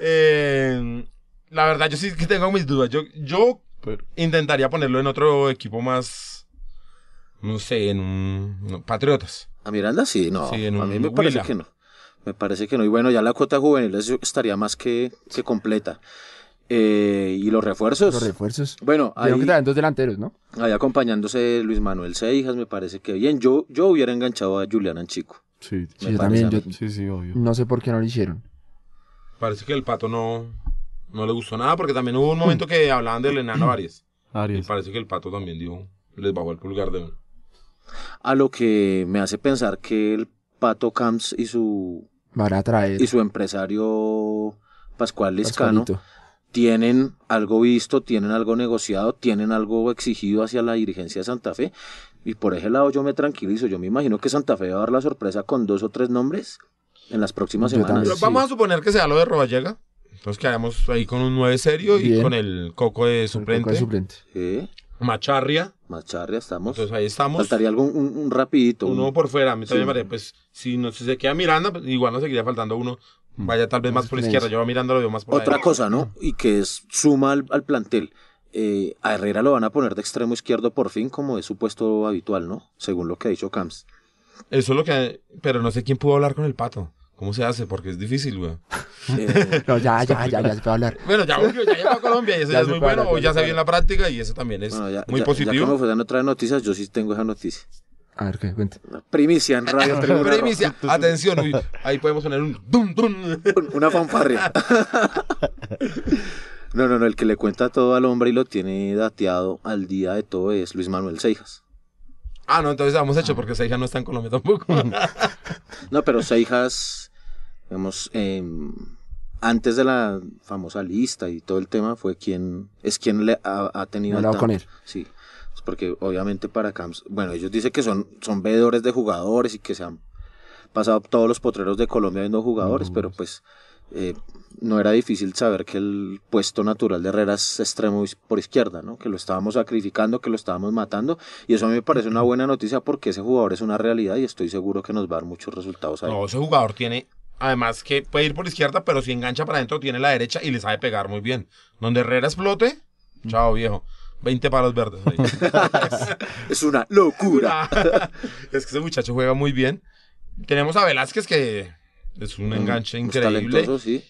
A: Eh, la verdad, yo sí que tengo mis dudas. Yo, yo
B: Pero-
A: intentaría ponerlo en otro equipo más, no sé, en un... no, Patriotas.
D: A Miranda sí, no.
A: Sí, en
D: a mí me parece
A: Huila.
D: que no. Me parece que no. Y bueno, ya la cuota juvenil es- estaría más que, que completa. Eh, y los refuerzos.
C: Los refuerzos.
D: Bueno, ahí,
C: que traen dos delanteros, ¿no?
D: ahí acompañándose Luis Manuel Seijas, me parece que bien. Yo, yo hubiera enganchado a Julián Anchico.
B: Sí,
C: Sí, yo también. Yo
B: sí, sí, obvio.
C: no sé por qué no lo hicieron.
A: Parece que el pato no, no le gustó nada porque también hubo un momento que hablaban del enano [clears throat] Arias. Y
B: Aries.
A: parece que el pato también dijo, les bajó el pulgar de uno.
D: A lo que me hace pensar que el Pato Camps y su,
C: Van a traer.
D: y su empresario Pascual Liscano
C: Pascualito.
D: tienen algo visto, tienen algo negociado, tienen algo exigido hacia la dirigencia de Santa Fe. Y por ese lado yo me tranquilizo. Yo me imagino que Santa Fe va a dar la sorpresa con dos o tres nombres en las próximas
C: Yo
D: semanas.
C: también.
A: Pero
C: Sí.
A: vamos a suponer que sea lo de Roballega. Entonces quedamos ahí con un 9 serio y con el coco de
C: El
A: suplente.
C: Coco de suplente.
D: Sí,
A: Macharria.
D: Macharria, estamos.
A: Entonces ahí estamos.
D: Faltaría algo, un, un rapidito. un-
A: Uno por fuera. A mí también
D: Sí.
A: me parece, pues, si no si se queda Miranda, pues, igual nos seguiría faltando uno. Vaya tal vez más por la izquierda. Yo a Miranda lo veo más por
D: Otra cosa, ¿no? Y que es suma al, al plantel. Eh, a Herrera lo van a poner de extremo izquierdo por fin, como es su puesto habitual, ¿no? Según lo que ha dicho Camps.
A: Eso es lo que... Pero no sé quién pudo hablar con el pato. ¿Cómo se hace? Porque es difícil, güey. [laughs]
C: No, ya, ya, ya, ya se puede hablar.
A: Bueno, ya volvió, ya llegó a Colombia y eso [laughs]
C: Ya
A: ya, es muy bueno.
C: hablar,
A: Hoy
C: ya
A: ya
C: se
A: vio en la práctica y eso también es
D: bueno, ya-
A: muy
D: ya-
A: positivo.
D: Ya fue dando otras noticias, yo sí tengo esa noticia.
C: A ver, ¿qué? Cuenta.
D: Primicia en Radio [laughs] Tribuna Roja.
A: Primicia, atención, uy, ahí podemos poner un dum dum.
D: Una fanfarria. No, no, no, el que le cuenta todo al hombre y lo tiene dateado al día de todo es Luis Manuel Seijas.
A: Ah, no, entonces hemos hecho porque esa hija no está en Colombia tampoco.
D: No, pero Seijas, digamos, em, antes de la famosa lista y todo el tema, fue quien, es quien le ha, ha tenido...
C: Ha hablado con él.
D: Sí, pues porque obviamente para Camps, bueno, ellos dicen que son, son veedores de jugadores y que se han pasado todos los potreros de Colombia viendo jugadores, pero pues eh, no era difícil saber que el puesto natural de Herrera es extremo por izquierda, ¿no? Que lo estábamos sacrificando, que lo estábamos matando, y eso a mí me parece una buena noticia porque ese jugador es una realidad y estoy seguro que nos va a dar muchos resultados ahí.
A: No, ese jugador tiene, además que puede ir por izquierda, pero si engancha para adentro tiene la derecha y le sabe pegar muy bien. Donde Herrera explote, chao viejo. 20 palos verdes. ahí. [laughs]
D: Es una locura. [laughs]
A: es que ese muchacho juega muy bien. Tenemos a Velázquez que es un enganche
D: Es
A: increíble.
D: talentoso, sí.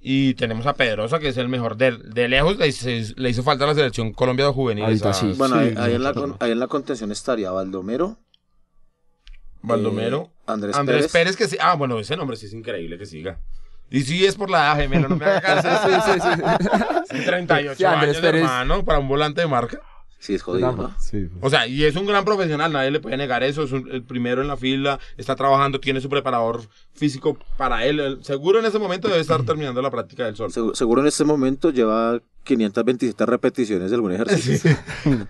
A: Y tenemos a Pedrosa que es el mejor de, de lejos. Le, hizo- le hizo falta a la selección Colombia de juveniles. A
C: sí.
D: Bueno, ahí,
B: Sí,
D: ahí en la, ahí en la contención estaría Baldomero,
A: Baldomero.
D: eh, Andrés,
A: Andrés
D: Pérez.
A: Pérez. que sí. Ah, bueno, ese nombre sí es increíble que siga. Y sí es por la edad, gemelo, no me haga caso. [laughs]
C: Sí, sí, sí.
A: Sí, 38
C: Sí, Andrés
A: años,
C: Pérez.
A: hermano, para un volante de marca.
D: Sí, es jodido, ¿no?
B: Sí, pues.
A: O sea, y es un gran profesional, nadie le puede negar eso. Es un- el primero en la fila, está trabajando, tiene su preparador físico para él. Seguro en ese momento debe estar terminando la práctica del sol.
D: Segu- Seguro en este momento lleva 527 repeticiones de algún ejercicio.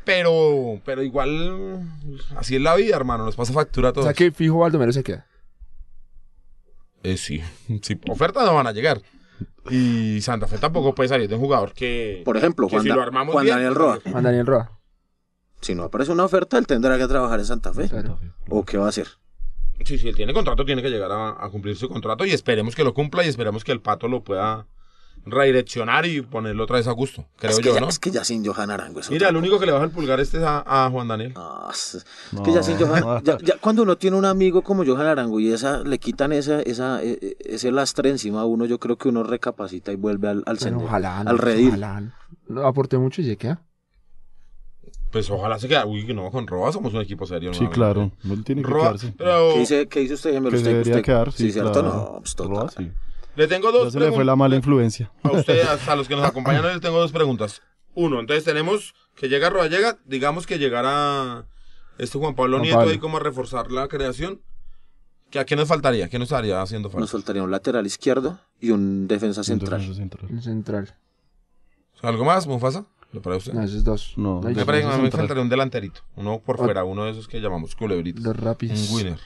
A: Pero, pero igual, así es la vida, hermano. Nos pasa factura a
C: O
A: todos.
C: sea que fijo Baldomero se queda.
A: Eh, sí, sí, ofertas no van a llegar. Y Santa Fe tampoco puede salir de un jugador que.
D: Por ejemplo,
A: que
D: Juan,
A: si lo armamos
D: Juan
A: bien,
D: Daniel Roa.
C: Juan Daniel Roa.
D: Si no aparece una oferta, él tendrá que trabajar en Santa Fe.
C: Claro.
D: ¿O qué va a hacer?
A: Sí, si él tiene contrato, tiene que llegar a, a cumplir su contrato y esperemos que lo cumpla y esperemos que el pato lo pueda redireccionar y ponerlo otra vez a gusto, creo
D: es, que
A: yo,
D: ya,
A: ¿no?
D: es que ya sin Johan Arango es
A: Mira, el único que le baja el pulgar este es a, a Juan Daniel.
D: No, es,
B: No.
D: que ya sin Johan, [laughs] ya, ya cuando uno tiene un amigo como Johan Arango y esa le quitan esa, esa, e- e- ese lastre encima a uno, yo creo que uno recapacita y vuelve al, al sendero,
C: ojalá.
D: al redil.
C: Ojalá. No aporté mucho y se queda.
A: Pues ojalá se quede. Uy, que no, con Roa somos un equipo serio.
B: Sí, claro. No tiene que
A: Roa,
B: quedarse.
A: pero
D: ¿Qué dice, qué dice usted, Gemelo?
B: Que
D: Usted-
B: debería
D: usted-
B: quedar, sí,
D: ¿cierto?
B: claro.
D: No, pues total.
B: Roa, sí.
A: le tengo
B: Ya
A: dos
B: se le fue la mala influencia.
A: A ustedes, a los que nos [laughs] acompañan, les tengo dos preguntas. Uno, entonces tenemos que llega Roa llega, digamos que llegara este Juan Pablo
C: Juan
A: Nieto
C: Pablo.
A: ahí como a reforzar la creación. ¿Qué, ¿A qué nos faltaría? ¿Qué nos estaría haciendo falta?
D: Nos faltaría un lateral izquierdo y un defensa central.
B: Defensa central.
C: Central.
A: ¿Algo más, Mufasa? ¿Le parece a usted?
C: No, esos dos.
B: No,
C: hay
A: me parece me
B: central.
A: faltaría un delanterito. Uno por fuera, uno de esos que llamamos culebritos.
C: Los rápidos.
A: Un winner.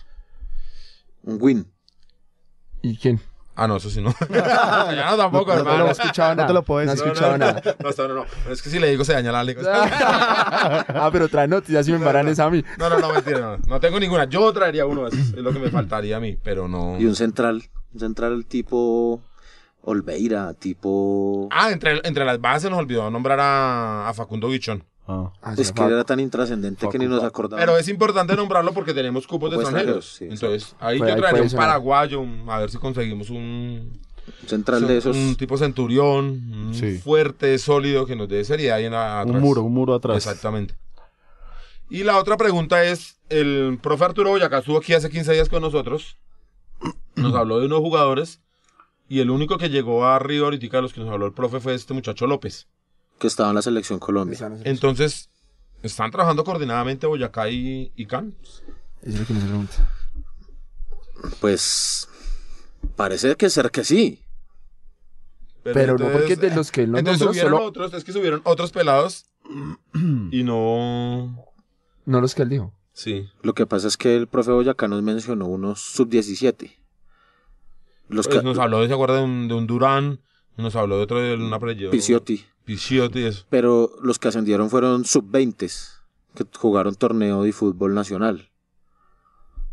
D: Un win.
C: ¿Y quién?
A: Ah, no, eso sí no. [laughs] [laughs] ya no tampoco,
C: No, no,
A: hermano.
C: he escuchado
B: No
C: nada.
B: te lo puedo
C: No he
B: decir.
C: escuchado nada.
A: No, hasta ahora no. Es que si le digo se daña la liga. [laughs]
C: ah, pero trae noticias y me embaran esa a mí.
A: No, no, no, mentira, no. No tengo ninguna. Yo traería uno de esos. Es lo que me faltaría a mí, pero no.
D: Y un central. Un central tipo Olveira, tipo...
A: Ah, entre, entre las bases nos olvidó nombrar a, a Facundo Guichón.
B: Ah,
C: Ah,
D: es que
C: Facu.
D: era tan intrascendente que ni nos acordamos.
A: Pero es importante nombrarlo porque tenemos cupos de extranjeros.
D: sí,
A: Entonces, ahí
C: Pues
A: yo
C: puede
A: un paraguayo, un- a ver si conseguimos un,
D: Un central de esos...
A: un tipo centurión, un
B: Sí.
A: fuerte, sólido, que nos dé seriedad ahí en la,
B: un
A: atrás.
B: muro, un muro atrás.
A: Exactamente. Y la otra pregunta es, el profe Arturo Boyacá estuvo aquí hace 15 días con nosotros, nos habló de unos jugadores, y el único que llegó a Río ahorita de los que nos habló el profe fue este muchacho López.
D: que estaba en la selección Colombia.
C: No.
A: Entonces, ¿están trabajando coordinadamente Boyacá y, y Can?
C: Eso es lo que me pregunta.
D: Pues parece que ser que sí.
C: Pero no porque de los que él nos
A: entonces
C: nombró,
A: subieron
C: solo-
A: otros, es que subieron otros pelados [clears throat] y no...
C: No los que él dijo.
A: Sí.
D: Lo que pasa es que el profe Boyacá nos mencionó unos sub-17. Los
A: Pues nos habló, ¿se acuerda de un, de un Durán? Nos habló de otro de un apellido.
D: Picciotti.
A: Picciotti, eso.
D: Pero los que ascendieron fueron sub-20 que jugaron torneo de fútbol nacional.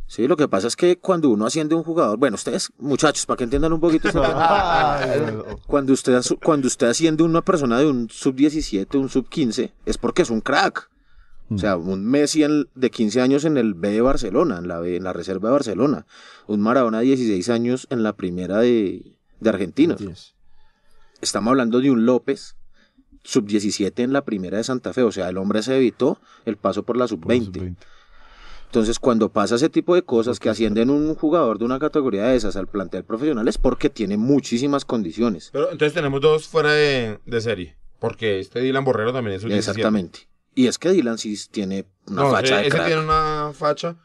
D: Sí, lo que pasa es que cuando uno asciende un jugador, bueno, ustedes, muchachos, para que entiendan un poquito, [laughs] [laughs] cuando usted, cuando usted asciende una persona de un sub-17, un sub-15, es porque es un crack. O sea, un Messi en- de 15 años en el B de Barcelona, en la, B- en la reserva de Barcelona. Un Maradona de 16 años en la primera de, de Argentinos. Estamos hablando de un López, sub-17 en la primera de Santa Fe. O sea, el hombre se evitó el paso por la sub-20.
B: Sub-20.
D: Entonces, cuando pasa ese tipo de cosas que ascienden un jugador de una categoría de esas al plantel profesional es porque tiene muchísimas condiciones.
A: Pero entonces tenemos dos fuera de, de serie. Porque este Dylan Borrero también es un 17.
D: Exactamente. Y es que Dylan sí tiene una
A: No,
D: facha
A: ese,
D: de
A: ese tiene una facha,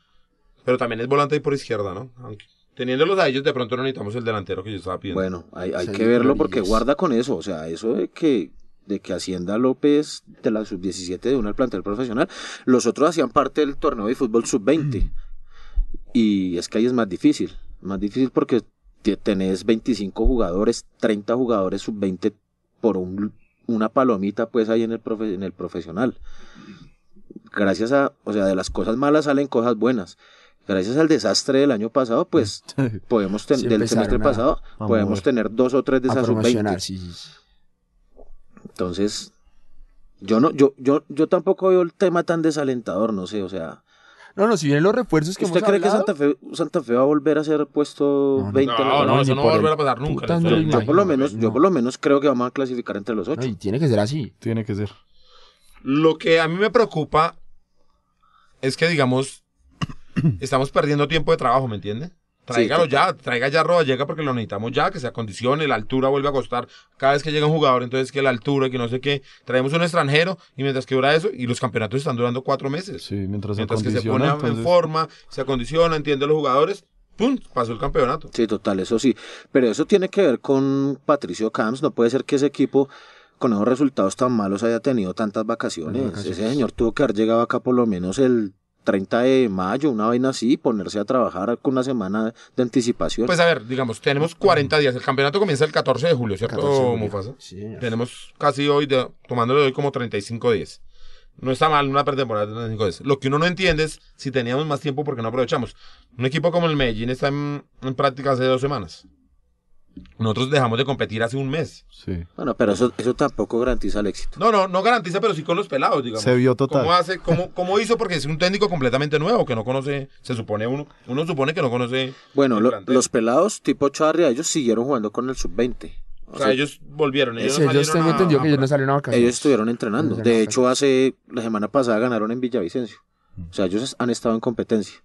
A: pero también es volante ahí por izquierda, ¿no? Aunque teniéndolos a ellos, de pronto no necesitamos el delantero que yo estaba pidiendo.
D: Bueno, hay, hay que verlo porque guarda con eso. O sea, eso de que, de que Hacienda López de la sub-17 de una al plantel profesional, los otros hacían parte del torneo de fútbol sub-20. Y es que ahí es más difícil. Más difícil porque te- tenés 25 jugadores, 30 jugadores sub-20 por un- una palomita pues ahí en el, profe- en el profesional. Gracias a, o sea, de las cosas malas salen cosas buenas. Gracias al desastre del año pasado, pues [laughs] podemos tener,
C: Sí
D: del semestre
C: a-
D: pasado, podemos tener dos o tres de
C: A
D: esas
C: promocionar,
D: sub-20.
C: sí, sí, sí.
D: Entonces, yo no, yo, yo, yo tampoco veo el tema tan desalentador, no sé, o sea,
C: No, no, si vienen los refuerzos que
D: ¿usted
C: hemos
D: cree que Santa Fe, Santa Fe va a volver a ser puesto
C: No, no.
D: 20?
A: no, no, eso no va a volver a pasar nunca.
D: yo por lo menos, yo por lo menos creo que vamos a clasificar entre los ocho.
C: No, y tiene que ser así.
B: Tiene que ser.
A: Lo que a mí me preocupa es que, digamos, [coughs] estamos perdiendo tiempo de trabajo, ¿me entiende? Tráigalo
D: Sí,
A: ya, traiga ya a Rodallega porque lo necesitamos ya, que se acondicione, la altura vuelve a costar cada vez que llega un jugador, entonces que la altura, que no sé qué, traemos un extranjero y mientras que dura eso, y los campeonatos están durando cuatro meses.
B: Sí, mientras se
A: mientras que se pone en forma, se acondiciona, entiende los jugadores, ¡pum! Pasó el campeonato.
D: Sí, total, eso sí. Pero eso tiene que ver con Patricio Camps. No puede ser que ese equipo, con esos resultados tan malos, haya tenido tantas vacaciones.
C: Tantas vacaciones.
D: Ese señor tuvo que haber llegado acá por lo menos el 30 de mayo, una vaina así, y ponerse a trabajar con una semana de anticipación.
A: Pues a ver, digamos, tenemos 40 días, el campeonato comienza el 14 de julio, ¿cierto,
C: 14 de julio.
A: Mufasa?
C: Sí.
A: Tenemos casi hoy, de, tomándole hoy como 35 días. No está mal una pretemporada de 35 días. Lo que uno no entiende es si teníamos más tiempo porque no aprovechamos. Un equipo como el Medellín está en, en práctica hace dos semanas. Nosotros dejamos de competir hace un mes.
B: Sí.
D: Bueno, pero eso, eso tampoco garantiza el éxito.
A: No, no, no garantiza, pero sí con los pelados, digamos.
B: Se vio total.
A: ¿Cómo, hace, cómo, cómo hizo? Porque es un técnico completamente nuevo, que no conoce, se supone uno, uno supone que no conoce.
D: Bueno, lo- los pelados tipo Charria, ellos siguieron jugando con el sub-20. O
A: O sea,
D: sea,
A: ellos volvieron. Ellos,
C: Ese,
A: no
C: tengo entendido que ellos no salieron a vacaciones.
D: ellos estuvieron entrenando.
C: Ellos
D: De hecho, hace la semana pasada ganaron en Villavicencio. O sea, ellos han estado en competencia.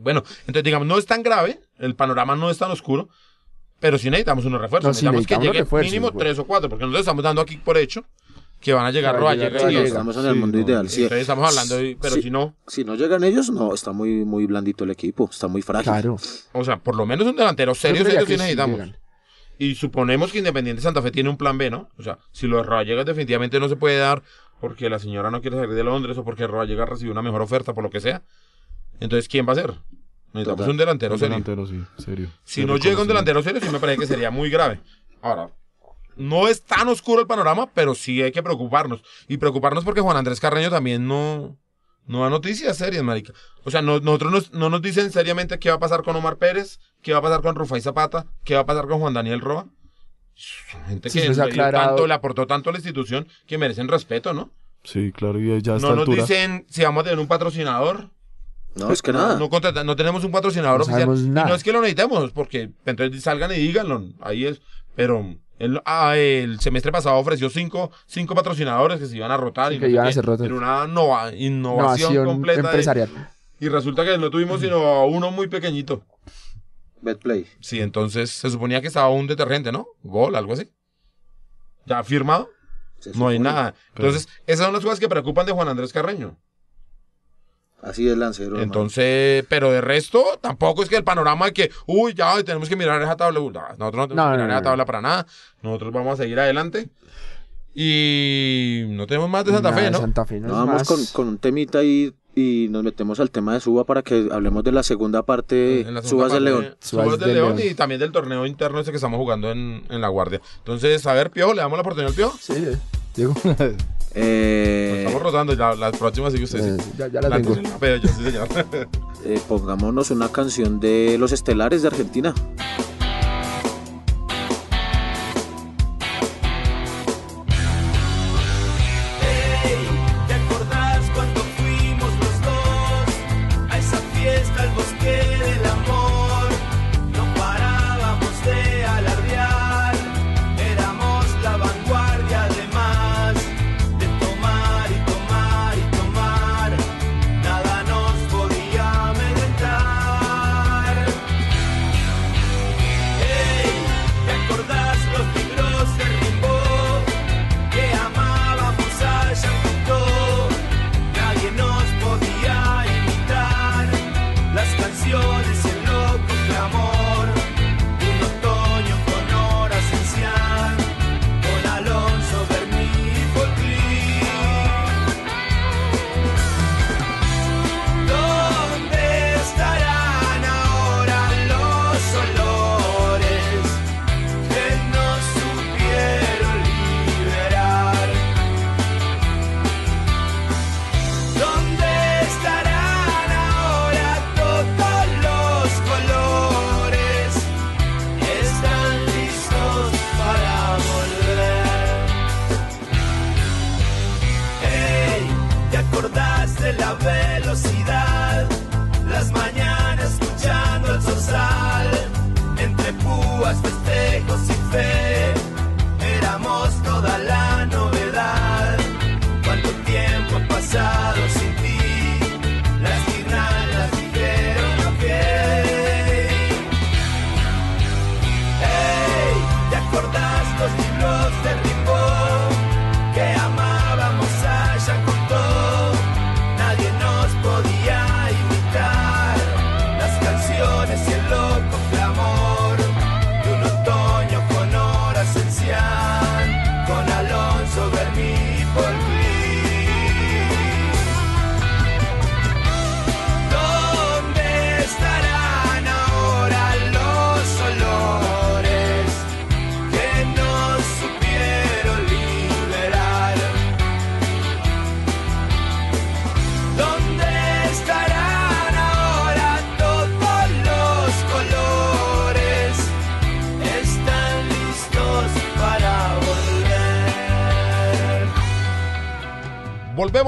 A: Bueno, entonces digamos, no es tan grave, el panorama no es tan oscuro, pero sí necesitamos unos refuerzos.
C: No, sí,
A: necesitamos que
C: necesitamos
A: llegue
C: refuerzos,
A: mínimo
C: güey.
A: tres o cuatro, porque nosotros estamos dando aquí por hecho que van a llegar
C: llegar
A: Rodallega y.
G: Estamos en el
B: Sí,
G: mundo
B: no.
G: ideal. Sí.
A: Entonces estamos hablando, de- pero
G: Sí.
A: si no,
G: Si no llegan ellos, no, está muy, muy blandito el equipo, está muy frágil.
C: Claro.
A: o sea, por lo menos un delantero serio, serio sí necesitamos.
C: llegan.
A: Y suponemos que Independiente Santa Fe tiene un plan B, ¿no? O sea, si lo de Rodallega definitivamente no se puede dar porque la señora no quiere salir de Londres o porque Rodallega recibió una mejor oferta, por lo que sea. Entonces, ¿quién va a ser? Necesitamos
G: Total.
A: un delantero
B: Un
A: serio.
B: delantero, sí, serio.
A: Si no llega un delantero serio, sí me parece que sería muy grave. Ahora, no es tan oscuro el panorama, pero sí hay que preocuparnos. Y preocuparnos porque Juan Andrés Carreño también no, no da noticias serias, marica. O sea, no, nosotros nos- no nos dicen seriamente qué va a pasar con Omar Pérez, qué va a pasar con Rufai Zapata, qué va a pasar con Juan Daniel Roa. Gente que
C: se
A: le, tanto, aportó tanto a la institución que merecen respeto, ¿no?
B: Sí, claro, y ya a esta
A: No nos
B: altura.
A: dicen si vamos a tener un patrocinador.
G: No, es que nada.
A: No, contrata- no tenemos un patrocinador
C: No
A: oficial.
C: sabemos
A: Y no es que lo necesitemos, porque entonces salgan y díganlo. Ahí es. Pero él, ah, el semestre pasado ofreció cinco, cinco patrocinadores que se iban a rotar.
C: Sí,
A: y
C: que
A: no
C: iban a ser rotos.
A: Era una nova- innovación,
C: Innovación
A: completa. de-
C: empresarial.
A: y resulta que no tuvimos sino uno muy pequeñito.
G: Betplay.
A: Sí, entonces se suponía que estaba un detergente, ¿no? Gol, algo así. Ya firmado. No hay nada. Entonces, esas son las cosas que preocupan de Juan Andrés Carreño.
G: Así es Lancero. hermano.
A: Entonces, pero de resto, tampoco es que el panorama de que, uy, ya tenemos que mirar esa tabla. No, nosotros no tenemos
C: No,
A: que
C: no,
A: mirar
C: no,
A: esa
C: no.
A: tabla para nada. Nosotros vamos a seguir adelante. Y no tenemos más de Santa
C: Nada
A: Fe, ¿no?
C: Santa Fe no
G: No,
C: es
G: vamos
C: más.
G: con, con un temita ahí y nos metemos al tema de Suba para que hablemos de la segunda parte,
A: la segunda
G: Subas del León.
A: Subas
C: Subas
A: del
C: del
A: León
C: León.
A: y también del torneo interno ese que estamos jugando en, en La Guardia. Entonces, a ver, Piojo, le damos la oportunidad al.
C: Sí, sí. Diego. [laughs]
G: Eh,
A: Estamos rotando, ya, las próximas sigue usted.
C: Eh,
A: sí.
C: ya, ya la
A: La
C: tengo.
A: pero yo sí, señor. [laughs]
G: eh, pongámonos una canción de Los Estelares de Argentina.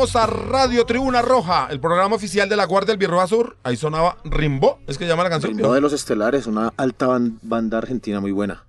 A: Volvemos a Radio Tribuna Roja, el programa oficial de la Guardia del Birroa Sur. Ahí sonaba Rimbo, es que llama la canción.
G: Rimbaud de Los Estelares, una alta ban- banda argentina muy buena.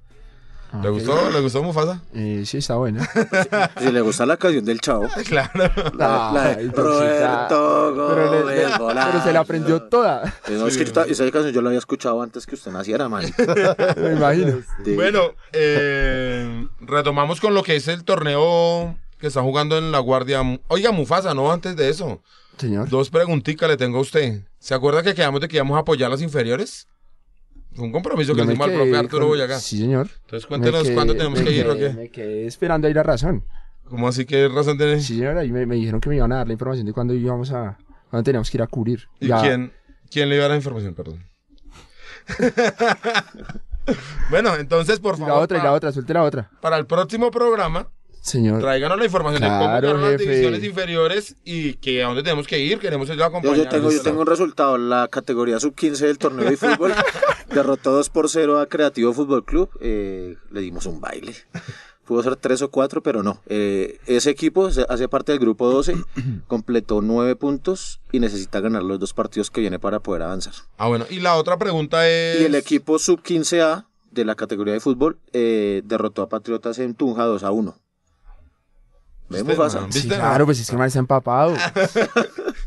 A: ¿Le gustó? ¿Le gustó Mufasa?
C: Eh, sí, está buena. [laughs]
G: Si le gusta la canción del chavo. [laughs]
A: Claro.
G: La, la de. Roberto
C: Pero, le-
G: Gómez
C: pero se la aprendió toda.
G: Eh, No, es que yo esa canción yo la había escuchado antes que usted naciera, man. [laughs]
C: Me imagino.
G: Sí.
A: Bueno, eh, retomamos con lo que es el torneo que están jugando en la guardia. Oiga, Mufasa, no, antes de eso.
C: Señor.
A: Dos preguntitas le tengo a usted. ¿Se acuerda que quedamos de que íbamos a apoyar las inferiores? Fue un compromiso que hicimos al profe Arturo
C: con-
A: Boyacá.
C: Sí, señor.
A: Entonces cuéntenos
C: quedé-
A: cuándo tenemos que ir o qué.
C: Me quedé esperando ahí la razón.
A: ¿Cómo así que razón tiene?
C: Sí, señor, ahí me, me dijeron que me iban a dar la información de cuándo íbamos a... cuándo teníamos que ir a cubrir.
A: ¿Y
C: Ya-
A: quién, quién le iba a dar la información? Perdón. [laughs] bueno, entonces, por
C: Y
A: favor,
C: la otra, y la
A: para,
C: otra, suelte la otra.
A: para el próximo programa,
C: Señor.
A: tráiganos la información de cómo las divisiones inferiores y que a dónde tenemos que ir. Queremos ir a
D: Yo,
A: acompañar.
D: yo tengo, yo tengo un resultado. La categoría sub-15 del torneo de fútbol [laughs] derrotó 2 por 0 a Creativo Fútbol Club. Eh, le dimos un baile. Pudo ser 3 o 4, pero no. Eh, ese equipo se- hace parte del grupo 12, [clears throat] completó 9 puntos y necesita ganar los dos partidos que viene para poder avanzar.
A: Ah, bueno. Y la otra pregunta es...
D: Y el equipo sub-15A de la categoría de fútbol eh, derrotó a Patriotas en Tunja 2 a 1.
A: ¿Viste, man?
C: Sí, claro, pues es que mal está empapado. [laughs]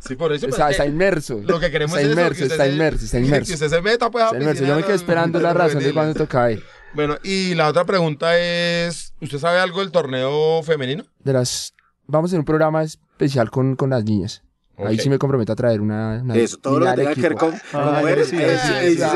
A: Sí, por eso.
C: Está,
A: pues,
C: está
A: que
C: inmerso.
A: Lo que queremos
C: está
A: es eso,
C: inmerso,
A: que usted
C: está
A: se-
C: inmerso, está [laughs] inmerso.
A: Que usted se meta, pues, a
C: Está inmerso. Yo me quedé esperando la razón de cuándo toca ir.
A: Bueno, y la otra pregunta es, ¿usted sabe algo del torneo femenino?
C: De las... Vamos a hacer un programa especial con, con las niñas. Ahí
A: Ok.
C: sí me comprometo a traer una... una
D: Eso, todo lo que tenga que ver con,
B: Ah,
D: mujeres,
B: sí,
D: sí-
C: sí,
D: se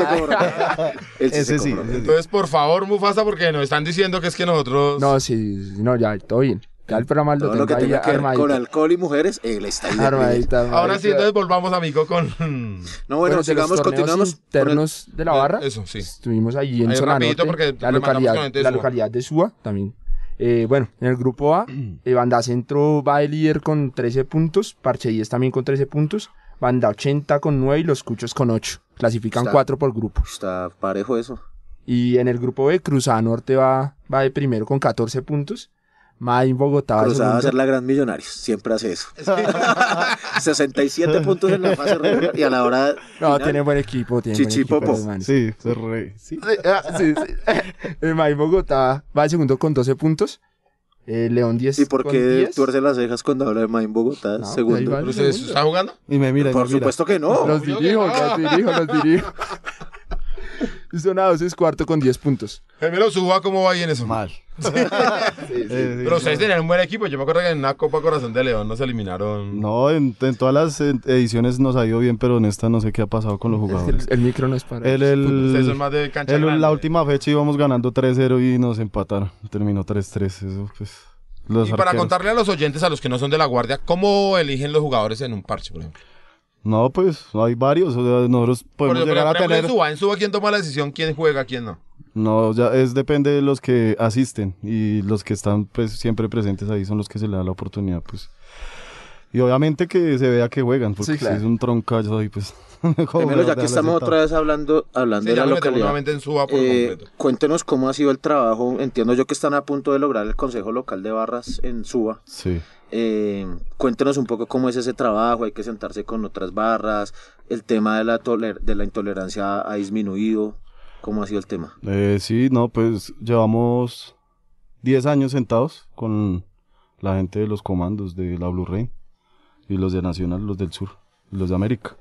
D: [laughs]
B: Ese
D: se
B: sí.
A: Entonces, por favor, Mufasa, porque nos están diciendo que es que nosotros...
C: No, sí, sí, no, ya, todo bien. Ya el programa lo
D: Todo
C: tengo
D: lo que
C: ahí
D: tenga que ver con alcohol y mujeres, él está ahí. de
C: Armadito,
D: primero.
A: Ahora sí, entonces volvamos, amigo, con...
D: No, bueno,
C: Bueno,
D: sigamos, continuamos. con el-
C: internos de la barra.
A: Eso, sí.
C: Estuvimos ahí en
A: Ahí
C: zona
A: rapidito,
C: norte,
A: porque
C: la localidad, la localidad de Suba también. Eh, bueno, en el grupo A, [clears throat] eh, Banda Centro va de líder con 13 puntos, Parche 10 también con 13 puntos, Banda 80 con 9 y los Cuchos con 8. Clasifican
D: Está-
C: 4 por grupo.
D: Está parejo eso.
C: Y en el grupo B, Cruzada Norte va, va de primero con 14 puntos. May Bogotá
D: Cruzada va a ser la gran millonarios. Siempre hace eso. 67 [laughs] puntos en la fase regular y a la hora.
C: No,
D: final,
C: tiene buen equipo, tiene buen
D: Chichipopo.
C: equipo. los manes.
B: Sí, se re. Sí.
C: Ah, sí, sí. [laughs] El May Bogotá va de segundo con 12 puntos. Eh, León 10
D: ¿Y por qué
C: 10.
D: tuerce las cejas cuando habla de Main Bogotá?
C: No,
D: segundo.
C: va.
A: ¿Pero ¿Usted está jugando?
B: Y me mira,
D: Por
B: me mira.
D: supuesto que no.
C: Los dirijo, los dirijo, los dirijo. Sonados es cuarto con 10 puntos.
A: Gemelo Suba, ¿cómo va ahí en eso?
B: Mal. [laughs]
C: Sí,
B: Eh, sí,
A: Pero ustedes tenían un buen equipo. Yo me acuerdo que en una Copa Corazón de León nos eliminaron.
B: No, en, en todas las eh, ediciones nos ha ido bien, pero en esta no sé qué ha pasado con los
C: El,
B: jugadores.
C: el micro no es para.
B: El,
A: Ustedes son
B: el,
A: más de cancha
B: el-
A: grande.
B: la última fecha íbamos ganando 3-0 y nos empataron. Terminó 3-3. Eso, pues. Los
A: Y para
B: arqueros.
A: contarle a los oyentes, a los que no son de la guardia, ¿cómo eligen los jugadores en un parche, por ejemplo?
B: No, pues hay varios. o sea, nosotros podemos
A: por
B: llegar a
A: ejemplo,
B: tener.
A: en Suba, en Suba, ¿quién toma la decisión? ¿Quién juega? ¿Quién no?
B: No, ya es depende de los que asisten y los que están pues siempre presentes ahí son los que se le da la oportunidad, pues. Y obviamente que se vea que juegan, porque
C: Sí, claro.
B: si es un troncazo ahí, pues. [laughs] mejor
D: Gemelo, ya que estamos otra vez hablando, hablando
A: Sí,
D: de la localidad.
A: en Suba por
D: Eh, cuéntenos cómo ha sido el trabajo. Entiendo yo que están a punto de lograr el Consejo Local de Barras en Suba.
B: Sí.
D: Eh, cuéntenos un poco cómo es ese trabajo, hay que sentarse con otras barras, el tema de la, toler- de la intolerancia ha disminuido, ¿cómo ha sido el tema?
B: Eh, sí, no, pues llevamos 10 años sentados con la gente de los comandos de la Blue Rain y los de Nacional, los del sur, y los de América.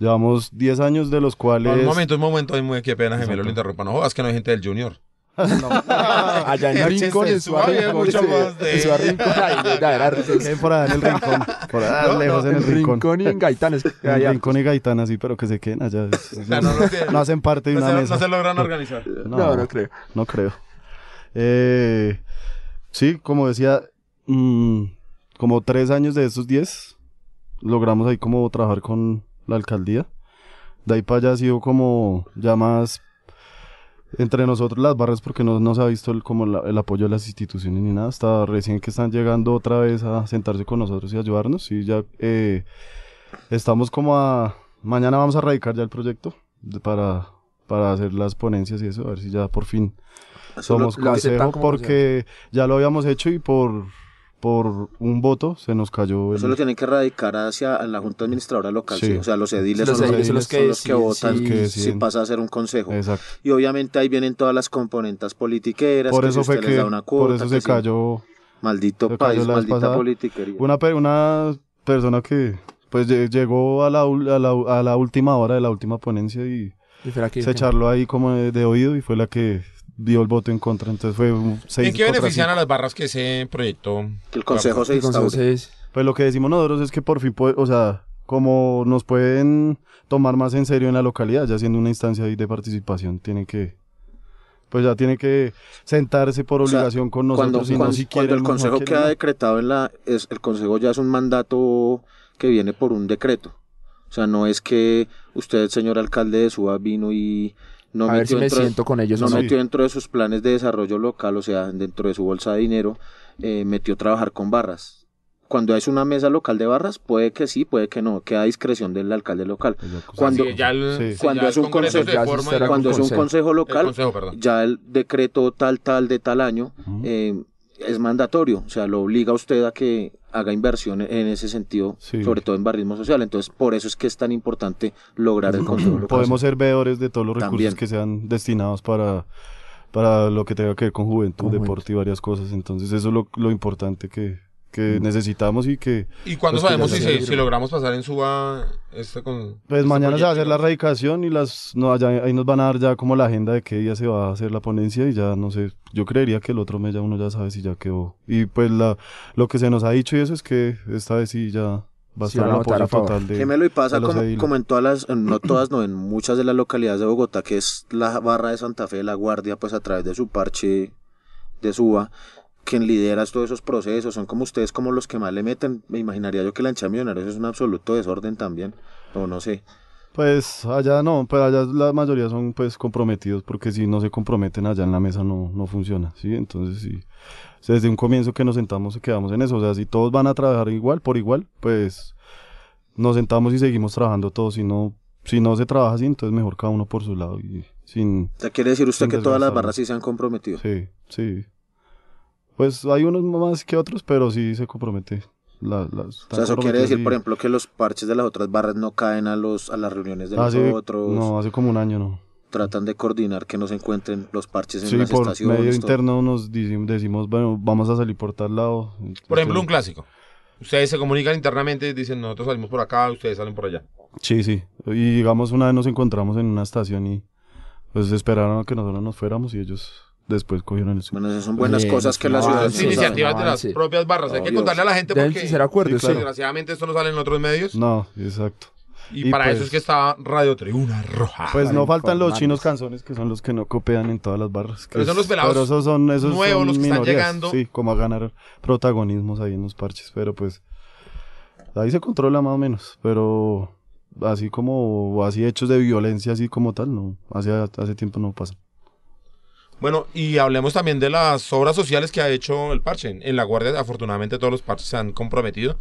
B: Llevamos 10 años de los cuales...
A: Un momento, un momento, ay, muy qué pena, Gemelo, le interrumpa. No jodas que no hay gente del Junior.
C: Allá en
A: Parches
C: Rincón,
A: en
C: su Rincón. sí,
A: de-
C: En su Rincón, ahí,
B: por allá en el rincón, por allá [laughs]
A: No,
B: lejos
A: no,
B: en el
C: en
B: rincón.
C: Rincón y en Gaitanes.
B: En el rincón y Gaitán así, pero que se queden allá. [laughs] es- es-
A: sea, no
B: no, no hacen parte de
A: No
B: una
A: se,
B: mesa.
A: no se logran organizar.
C: No, no creo.
B: No creo. Eh, sí, como decía, mm, como tres años de esos diez, logramos ahí como trabajar con la alcaldía. De ahí para allá ha sido como ya más entre nosotros las barras porque no, no se ha visto el, como la- el apoyo de las instituciones ni nada. Hasta recién que están llegando otra vez a sentarse con nosotros y ayudarnos. Y ya eh, estamos como a... Mañana vamos a radicar ya el proyecto de- para, para hacer las ponencias y eso, a ver si ya por fin
D: Eso lo-
B: somos
C: lo aceptan
B: consejo porque ya lo habíamos hecho y por, por un voto se nos cayó el...
D: Eso lo tienen que radicar hacia la Junta Administradora Local,
B: Sí.
D: sí. o sea, los ediles
C: Los
D: son, los,
B: ediles
D: son los que,
C: deciden,
D: votan
B: que
D: si pasa a ser un consejo.
B: Exacto.
D: Y obviamente ahí vienen todas las componentes politiqueras,
B: Por
D: que
B: eso
D: si
B: fue
D: usted les
B: que
D: da una cuota,
B: por eso se cayó
D: Maldito
B: se cayó
D: país, maldita
B: pasada.
D: politiquería.
B: una pe- una persona que pues lle- llegó a la, ul- a la, a la última hora de la última ponencia y
C: Y
B: se charló ahí como de, de oído y fue la que dio el voto en contra, entonces fue un seis
A: ¿En qué benefician
B: cinco.
A: a las barras que ese proyecto?
D: Que el consejo se instaure.
C: Entonces,
B: Pues lo que decimos nosotros es que por fin, puede- o sea, como nos pueden tomar más en serio en la localidad, ya siendo una instancia ahí de participación, tienen que, pues ya tiene que sentarse por
D: O sea,
B: obligación con nosotros
D: cuando,
B: y no
D: cuando-
B: si
D: cuando el
B: no
D: consejo queda
B: no.
D: decretado en la es, el consejo ya es un mandato que viene por un decreto o sea no es que usted señor alcalde de Suba vino y no
C: a ver si me
D: dentro de-
C: siento con ellos
D: no
C: o no.
D: metió dentro de sus planes de desarrollo local o sea dentro de su bolsa de dinero eh, metió trabajar con barras cuando es una mesa local de barras puede que sí puede que no queda a discreción del alcalde local cuando
A: Sí, ya el-
B: Sí.
A: sí,
D: Cuando
A: ya
D: es un consejo- cuando es un
C: consejo.
D: consejo
A: el
D: local
A: consejo,
D: ya el decreto tal tal de tal año eh, es mandatorio, o sea, lo obliga a usted a que haga inversión en ese sentido,
B: Sí.
D: sobre todo en barrismo social. Entonces, por eso es que es tan importante lograr el local.
B: Podemos ser veedores de todos los recursos
D: También.
B: que sean destinados para, para lo que tenga que ver con juventud,
C: Con
B: deporte y varias cosas. Entonces eso es lo, lo importante que, que necesitamos y que
A: ¿Y cuándo
B: Pues
A: sabemos si,
B: se
A: si logramos pasar en Suba este con...
B: Pues
A: este
B: mañana se va a hacer la
A: proyecto?
B: radicación y las no, allá- ahí nos van a dar ya como la agenda de qué día se va a hacer la ponencia y ya no sé, yo creería que el otro mes ya uno ya sabe si ya quedó. Y pues la lo que se nos ha dicho y eso es que esta vez sí ya va a
C: Sí
B: estar apoyo
C: a
B: total de
D: Gemelo y pasa como, como en todas las, en- no todas, no, en muchas de las localidades de Bogotá, que es la barra de Santa Fe la Guardia, pues a través de su parche de Suba, quien lidera todos esos procesos, son como ustedes como los que más le meten, me imaginaría yo que la hincha millonarios es un absoluto desorden también, o no sé.
B: Pues allá no, pero allá la mayoría son pues comprometidos porque si no se comprometen allá en la mesa no, no funciona, ¿sí? Entonces sí, o sea, desde un comienzo que nos sentamos y quedamos en eso, o sea, si todos van a trabajar igual, por igual, pues nos sentamos y seguimos trabajando todos, si no, si no se trabaja así, entonces mejor cada uno por su lado y sin,
D: O sea, quiere decir usted que todas las barras sí se han comprometido.
B: sí, sí. Pues hay unos más que otros, pero sí se compromete. La, las,
D: O sea, eso quiere decir, por
B: ejemplo
D: que los parches de las otras barras no caen a los a las reuniones de los
B: hace,
D: otros,
B: no, hace como un año no.
D: tratan de coordinar que no se encuentren los parches en
B: Sí,
D: las
B: por
D: estaciones.
B: medio
D: todo.
B: interno nos decimos, decimos, bueno, vamos a salir por tal lado.
A: Por ejemplo, un clásico. Ustedes se comunican internamente y dicen, nosotros salimos por acá, ustedes salen por allá.
B: Sí, sí. Y digamos, una vez nos encontramos en una estación y pues esperaron a que nosotros nos fuéramos y ellos después cogieron el
D: Bueno, esas son buenas
C: Bien,
D: cosas que la
C: no,
D: ciudad da.
A: iniciativas de las
C: avance.
A: propias barras. Hay que
D: Obvio.
A: contarle a la gente
C: Deben
A: porque
C: ser acuerdos,
B: claro.
A: desgraciadamente esto no sale en otros medios.
B: No, exacto.
A: Y,
B: Y
A: para
B: pues-
A: eso es que está Radio Tribuna Roja.
B: Pues no faltan los chinos canzones que son los que no copian en todas las barras. que
A: Pero son
B: es-
A: los pelados
B: Pero esos son esos
A: nuevos,
B: son
A: los que están
B: minorías,
A: llegando.
B: Sí, como a ganar protagonismos ahí en los parches. Pero pues ahí se controla más o menos. Pero así como así hechos de violencia así como tal, no. Hace, hace tiempo no pasa.
A: Bueno, y hablemos también de las obras sociales que ha hecho el parche. En La Guardia, afortunadamente, todos los parches se han comprometido.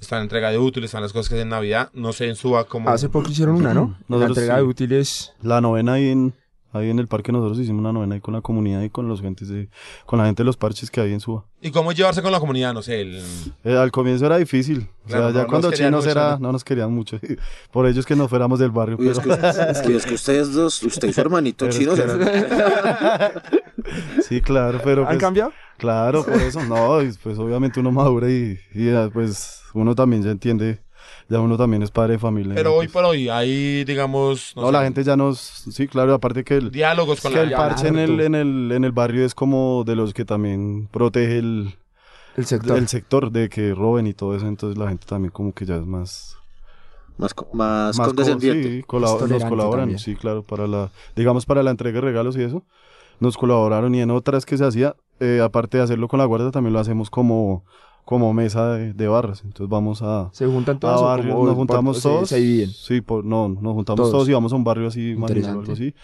A: Está la entrega de útiles, están las cosas que hacen en Navidad. No sé en Suba cómo...
C: Hace poco hicieron una, ¿no? la entrega
B: sí.
C: de útiles.
B: La novena ahí en, ahí en el parque nosotros hicimos una novena ahí con la comunidad y con los gentes de, con la gente de los parches que hay en Suba.
A: ¿Y cómo llevarse con la comunidad? No sé, el...
B: Eh, al comienzo era difícil.
A: Claro,
B: o sea, ya
A: no
B: cuando chinos
A: mucho,
B: era,
A: ¿no?
B: no nos querían mucho. [laughs] Por ellos que no fuéramos del barrio.
D: Uy, es,
B: pero-
D: que, es que- es que ustedes dos, usted y su hermanito
B: Pero es
D: chino,
B: que [laughs] sí, claro, pero
C: ¿Han
B: pues,
C: cambiado?
B: claro, por eso no, pues obviamente uno madura y, y pues uno también ya entiende, ya uno también es padre de familia.
A: Pero
B: ¿no?
A: hoy por hoy hay, digamos...
B: no,
A: sé,
B: la gente ya nos, sí, claro, aparte que el,
A: Diálogos con
B: que
A: la...
B: el parche en el, en el, en el barrio es como de los que también protege el,
C: El sector.
B: el sector de que roben y todo eso, entonces la gente también como que ya es más
D: más, más,
B: más co-
D: condescendiente.
B: sí, colabo- nos colaboran,
C: también.
B: sí, claro, para la, digamos para la entrega de regalos y eso, nos colaboraron y en otras que se hacía, eh, aparte de hacerlo con la guardia, también lo hacemos como, como mesa de, de barras, entonces vamos a,
C: Se juntan
B: a
C: todos.
B: barrios,
C: como
B: nos juntamos todos,
C: Se, dividen.
B: sí, por, no, nos juntamos
C: Todos.
B: todos, y vamos a un barrio así, marginal o algo
C: Interesante.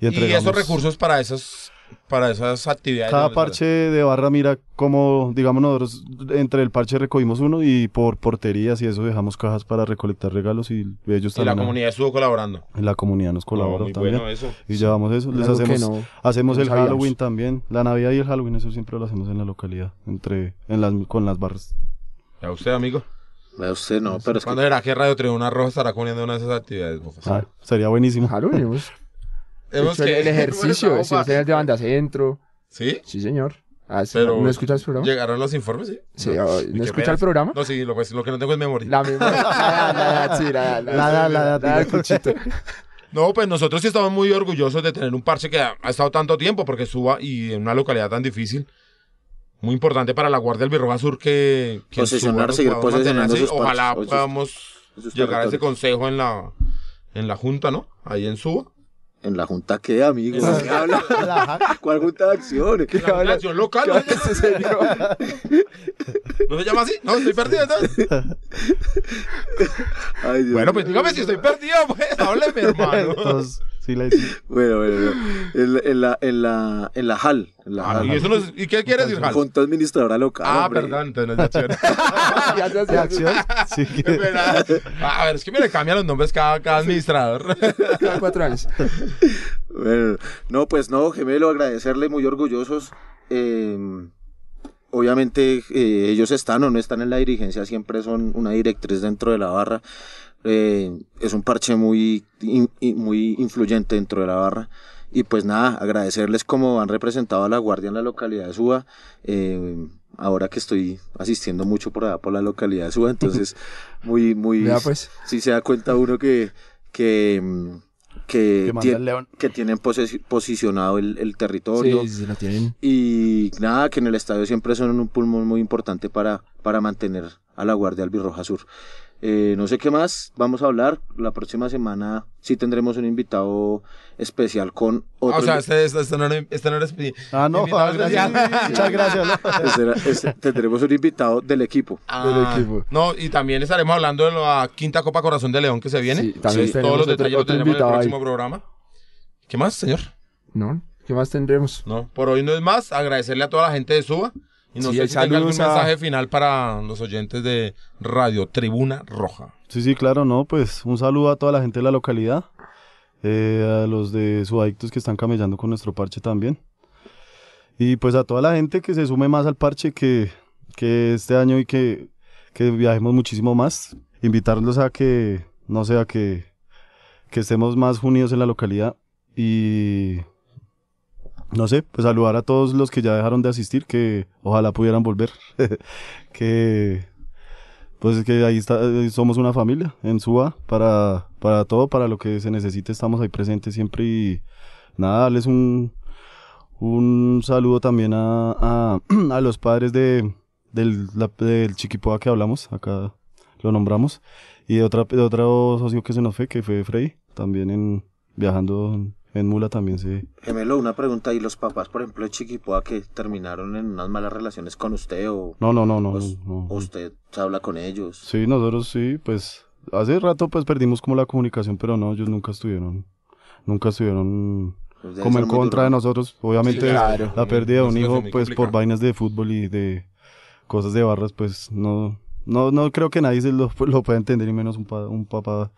B: así, y
A: esos recursos para esas, para esas actividades.
B: Cada parche de barra mira como, digamos nosotros entre el parche recogimos uno y por porterías y eso dejamos cajas para recolectar regalos y ellos
A: Y la
B: también.
A: comunidad estuvo colaborando.
B: en la comunidad nos
A: No,
B: colaboró
A: muy
B: también.
A: bueno eso.
B: Y llevamos eso, les
C: que
B: hacemos,
C: no-
B: hacemos
C: no
B: el
C: sabíamos.
B: Halloween también, la Navidad y el Halloween, eso siempre lo hacemos en la localidad, entre, en las, con las barras.
A: ¿Ya usted, amigo?
D: Vea usted no, pero es que
A: ¿Cuándo será que Radio Tribuna Roja estará poniendo una de esas actividades? Mofas?
B: Ah, sería buenísimo.
C: Halloween, Hemos hecho
A: que-
C: el ejercicio,
A: Bueno,
C: es el
A: estamos
C: de banda centro.
A: ¿Sí?
C: Sí, señor. Ah, sí,
A: Pero
C: ¿No escuchas el programa?
A: ¿Llegaron los informes? Sí.
C: Sí,
A: No, Ni
C: ¿no
A: qué
C: escucha
A: pena.
C: el programa?
A: No, sí, lo, pues, lo que no tengo es memoria.
C: La memoria. [laughs] La la la.
B: La.
A: No, pues nosotros sí estamos muy orgullosos de tener un parche que ha, ha estado tanto tiempo, porque suba y en una localidad tan difícil. Muy importante para la Guardia Albirroja Sur que, que nos
D: seguir sus
A: Ojalá
D: parches,
A: podamos llegar a ese consejo en la, en la Junta, ¿no? Ahí en Suba.
D: ¿En la junta qué, amigo? ¿Qué habla? [laughs] ¿Cuál junta de acciones? ¿Qué
A: La
D: habla?
A: acción local. ¿no? [laughs] ¿No se llama así? No, estoy perdido entonces.
D: Ay, Dios
A: Bueno, pues dígame si estoy perdido, pues. Hábleme, hermano.
B: Entonces, sí, la hice.
D: Bueno, bueno, bueno. En, la- en la, en la, en la HAL. En la
A: Ah,
D: HAL.
A: ¿y, eso no es- ¿Y qué quiere decir, Jal?
D: Junta administradora local.
A: Ah,
D: hombre.
A: perdón, entonces no es de acción. [laughs]
C: Ya se hace
B: ¿De acción? Sí, que-
A: pena. A ver, es que me le cambian los nombres cada, cada administrador.
C: cada [laughs] cuatro años.
D: Bueno, no, pues no, gemelo, agradecerle, muy orgullosos. Eh, obviamente eh, ellos están o no están en la dirigencia, siempre son una directriz dentro de la barra. Eh, es un parche muy, in- muy influyente dentro de la barra. Y pues nada, agradecerles como han representado a la Guardia en la localidad de Suba. Eh, ahora que estoy asistiendo mucho por allá por la localidad de Suba, entonces [laughs] muy, muy...
C: Vea, pues.
D: Sí se da cuenta uno que... que que,
B: Que manda
D: tie-
B: el león.
D: que tienen posi- posicionado el, el territorio
C: Sí, sí, lo tienen.
D: y nada, que en el estadio siempre son un pulmón muy importante para, para mantener a la Guardia Albirroja Sur. Eh, no sé qué más vamos a hablar. La próxima semana sí tendremos un invitado especial con otro.
A: o sea, este, este, este no, era- este no eres
B: Ah, no,
A: invitado
B: ah, gracias.
A: especial. [laughs]
B: Muchas gracias. ¿no? [laughs]
D: este era- este- tendremos un invitado del equipo.
A: Ah,
C: Del equipo.
A: No, y también estaremos hablando de la quinta Copa Corazón de León que se viene.
C: Sí, también
A: Sí, todos los detalles los
C: otro
A: tenemos en el
C: ahí.
A: próximo programa. ¿Qué más, señor?
C: ¿No? ¿Qué más tendremos?
A: No, por hoy no es más. Agradecerle a toda la gente de Suba. Y no
C: Sí,
A: sé si tenga algún
C: a-
A: mensaje final para los oyentes de Radio Tribuna Roja.
B: Sí, sí, claro, no, pues un saludo a toda la gente de la localidad, eh, a los de Subadictos que están camellando con nuestro parche también. Y pues a toda la gente que se sume más al parche que, que este año y que, que viajemos muchísimo más. Invitarlos a que, no sé, a que, que estemos más unidos en la localidad y no sé, pues saludar a todos los que ya dejaron de asistir, que ojalá pudieran volver, [laughs] que pues que ahí está, eh, somos una familia en Suba para, para todo, para lo que se necesite, estamos ahí presentes siempre y nada, darles un, un saludo también a, a, [clears throat] a los padres de, del, la- del Chiquipoa que hablamos, acá lo nombramos, y de, otra, de otro socio que se nos fue, que fue Frey, también en, viajando en, Mula también se...
D: Gemelo, una pregunta. ¿Y los papás, por ejemplo, de Chiquipoa que terminaron en unas malas relaciones con usted o,
B: No, no, no, no.
D: o-
B: no.
D: o usted habla con ellos?
B: Sí, nosotros sí, pues hace rato pues perdimos como la comunicación, pero no, ellos nunca estuvieron, nunca estuvieron
D: Pues
B: como en contra
D: duro.
B: de nosotros. Obviamente
A: Sí, claro.
B: la pérdida de un hijo pues por vainas de fútbol y de cosas de barras pues no, no, no creo que nadie se lo, [laughs] lo pueda entender y menos un, pa- un papá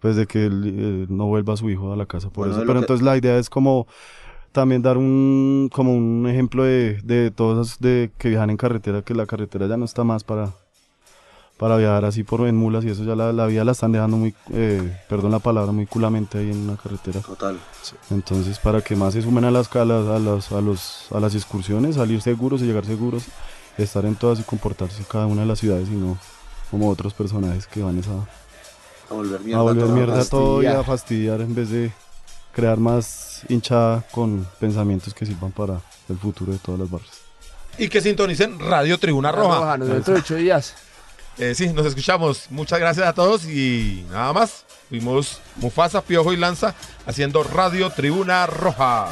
B: pues de que él, eh, no vuelva a su hijo a la casa por
D: Bueno,
B: eso. Pero
D: que-
B: entonces la idea es como también dar un como un ejemplo de, de todos de que viajan en carretera, que la carretera ya no está más para para viajar así por en mulas y eso ya la, la vida la están dejando muy, eh, perdón la palabra, muy culamente ahí en la carretera.
D: Total.
B: Entonces, para que más se sumen a las, a las, a las, a los, a las excursiones, salir seguros y llegar seguros, estar en todas y comportarse en cada una de las ciudades y no como otros personajes que van es a,
D: volver mierda.
B: a volver
D: todo.
B: mierda todo y a fastidiar. en vez de crear más hinchada con pensamientos que sirvan para el futuro de todas las barras.
A: Y que sintonicen Radio Tribuna Roja.
C: nos vemos dentro de ocho días.
A: Eh, sí, nos escuchamos. Muchas gracias a todos y nada más. Fuimos Mufasa, Piojo y Lanza haciendo Radio Tribuna Roja.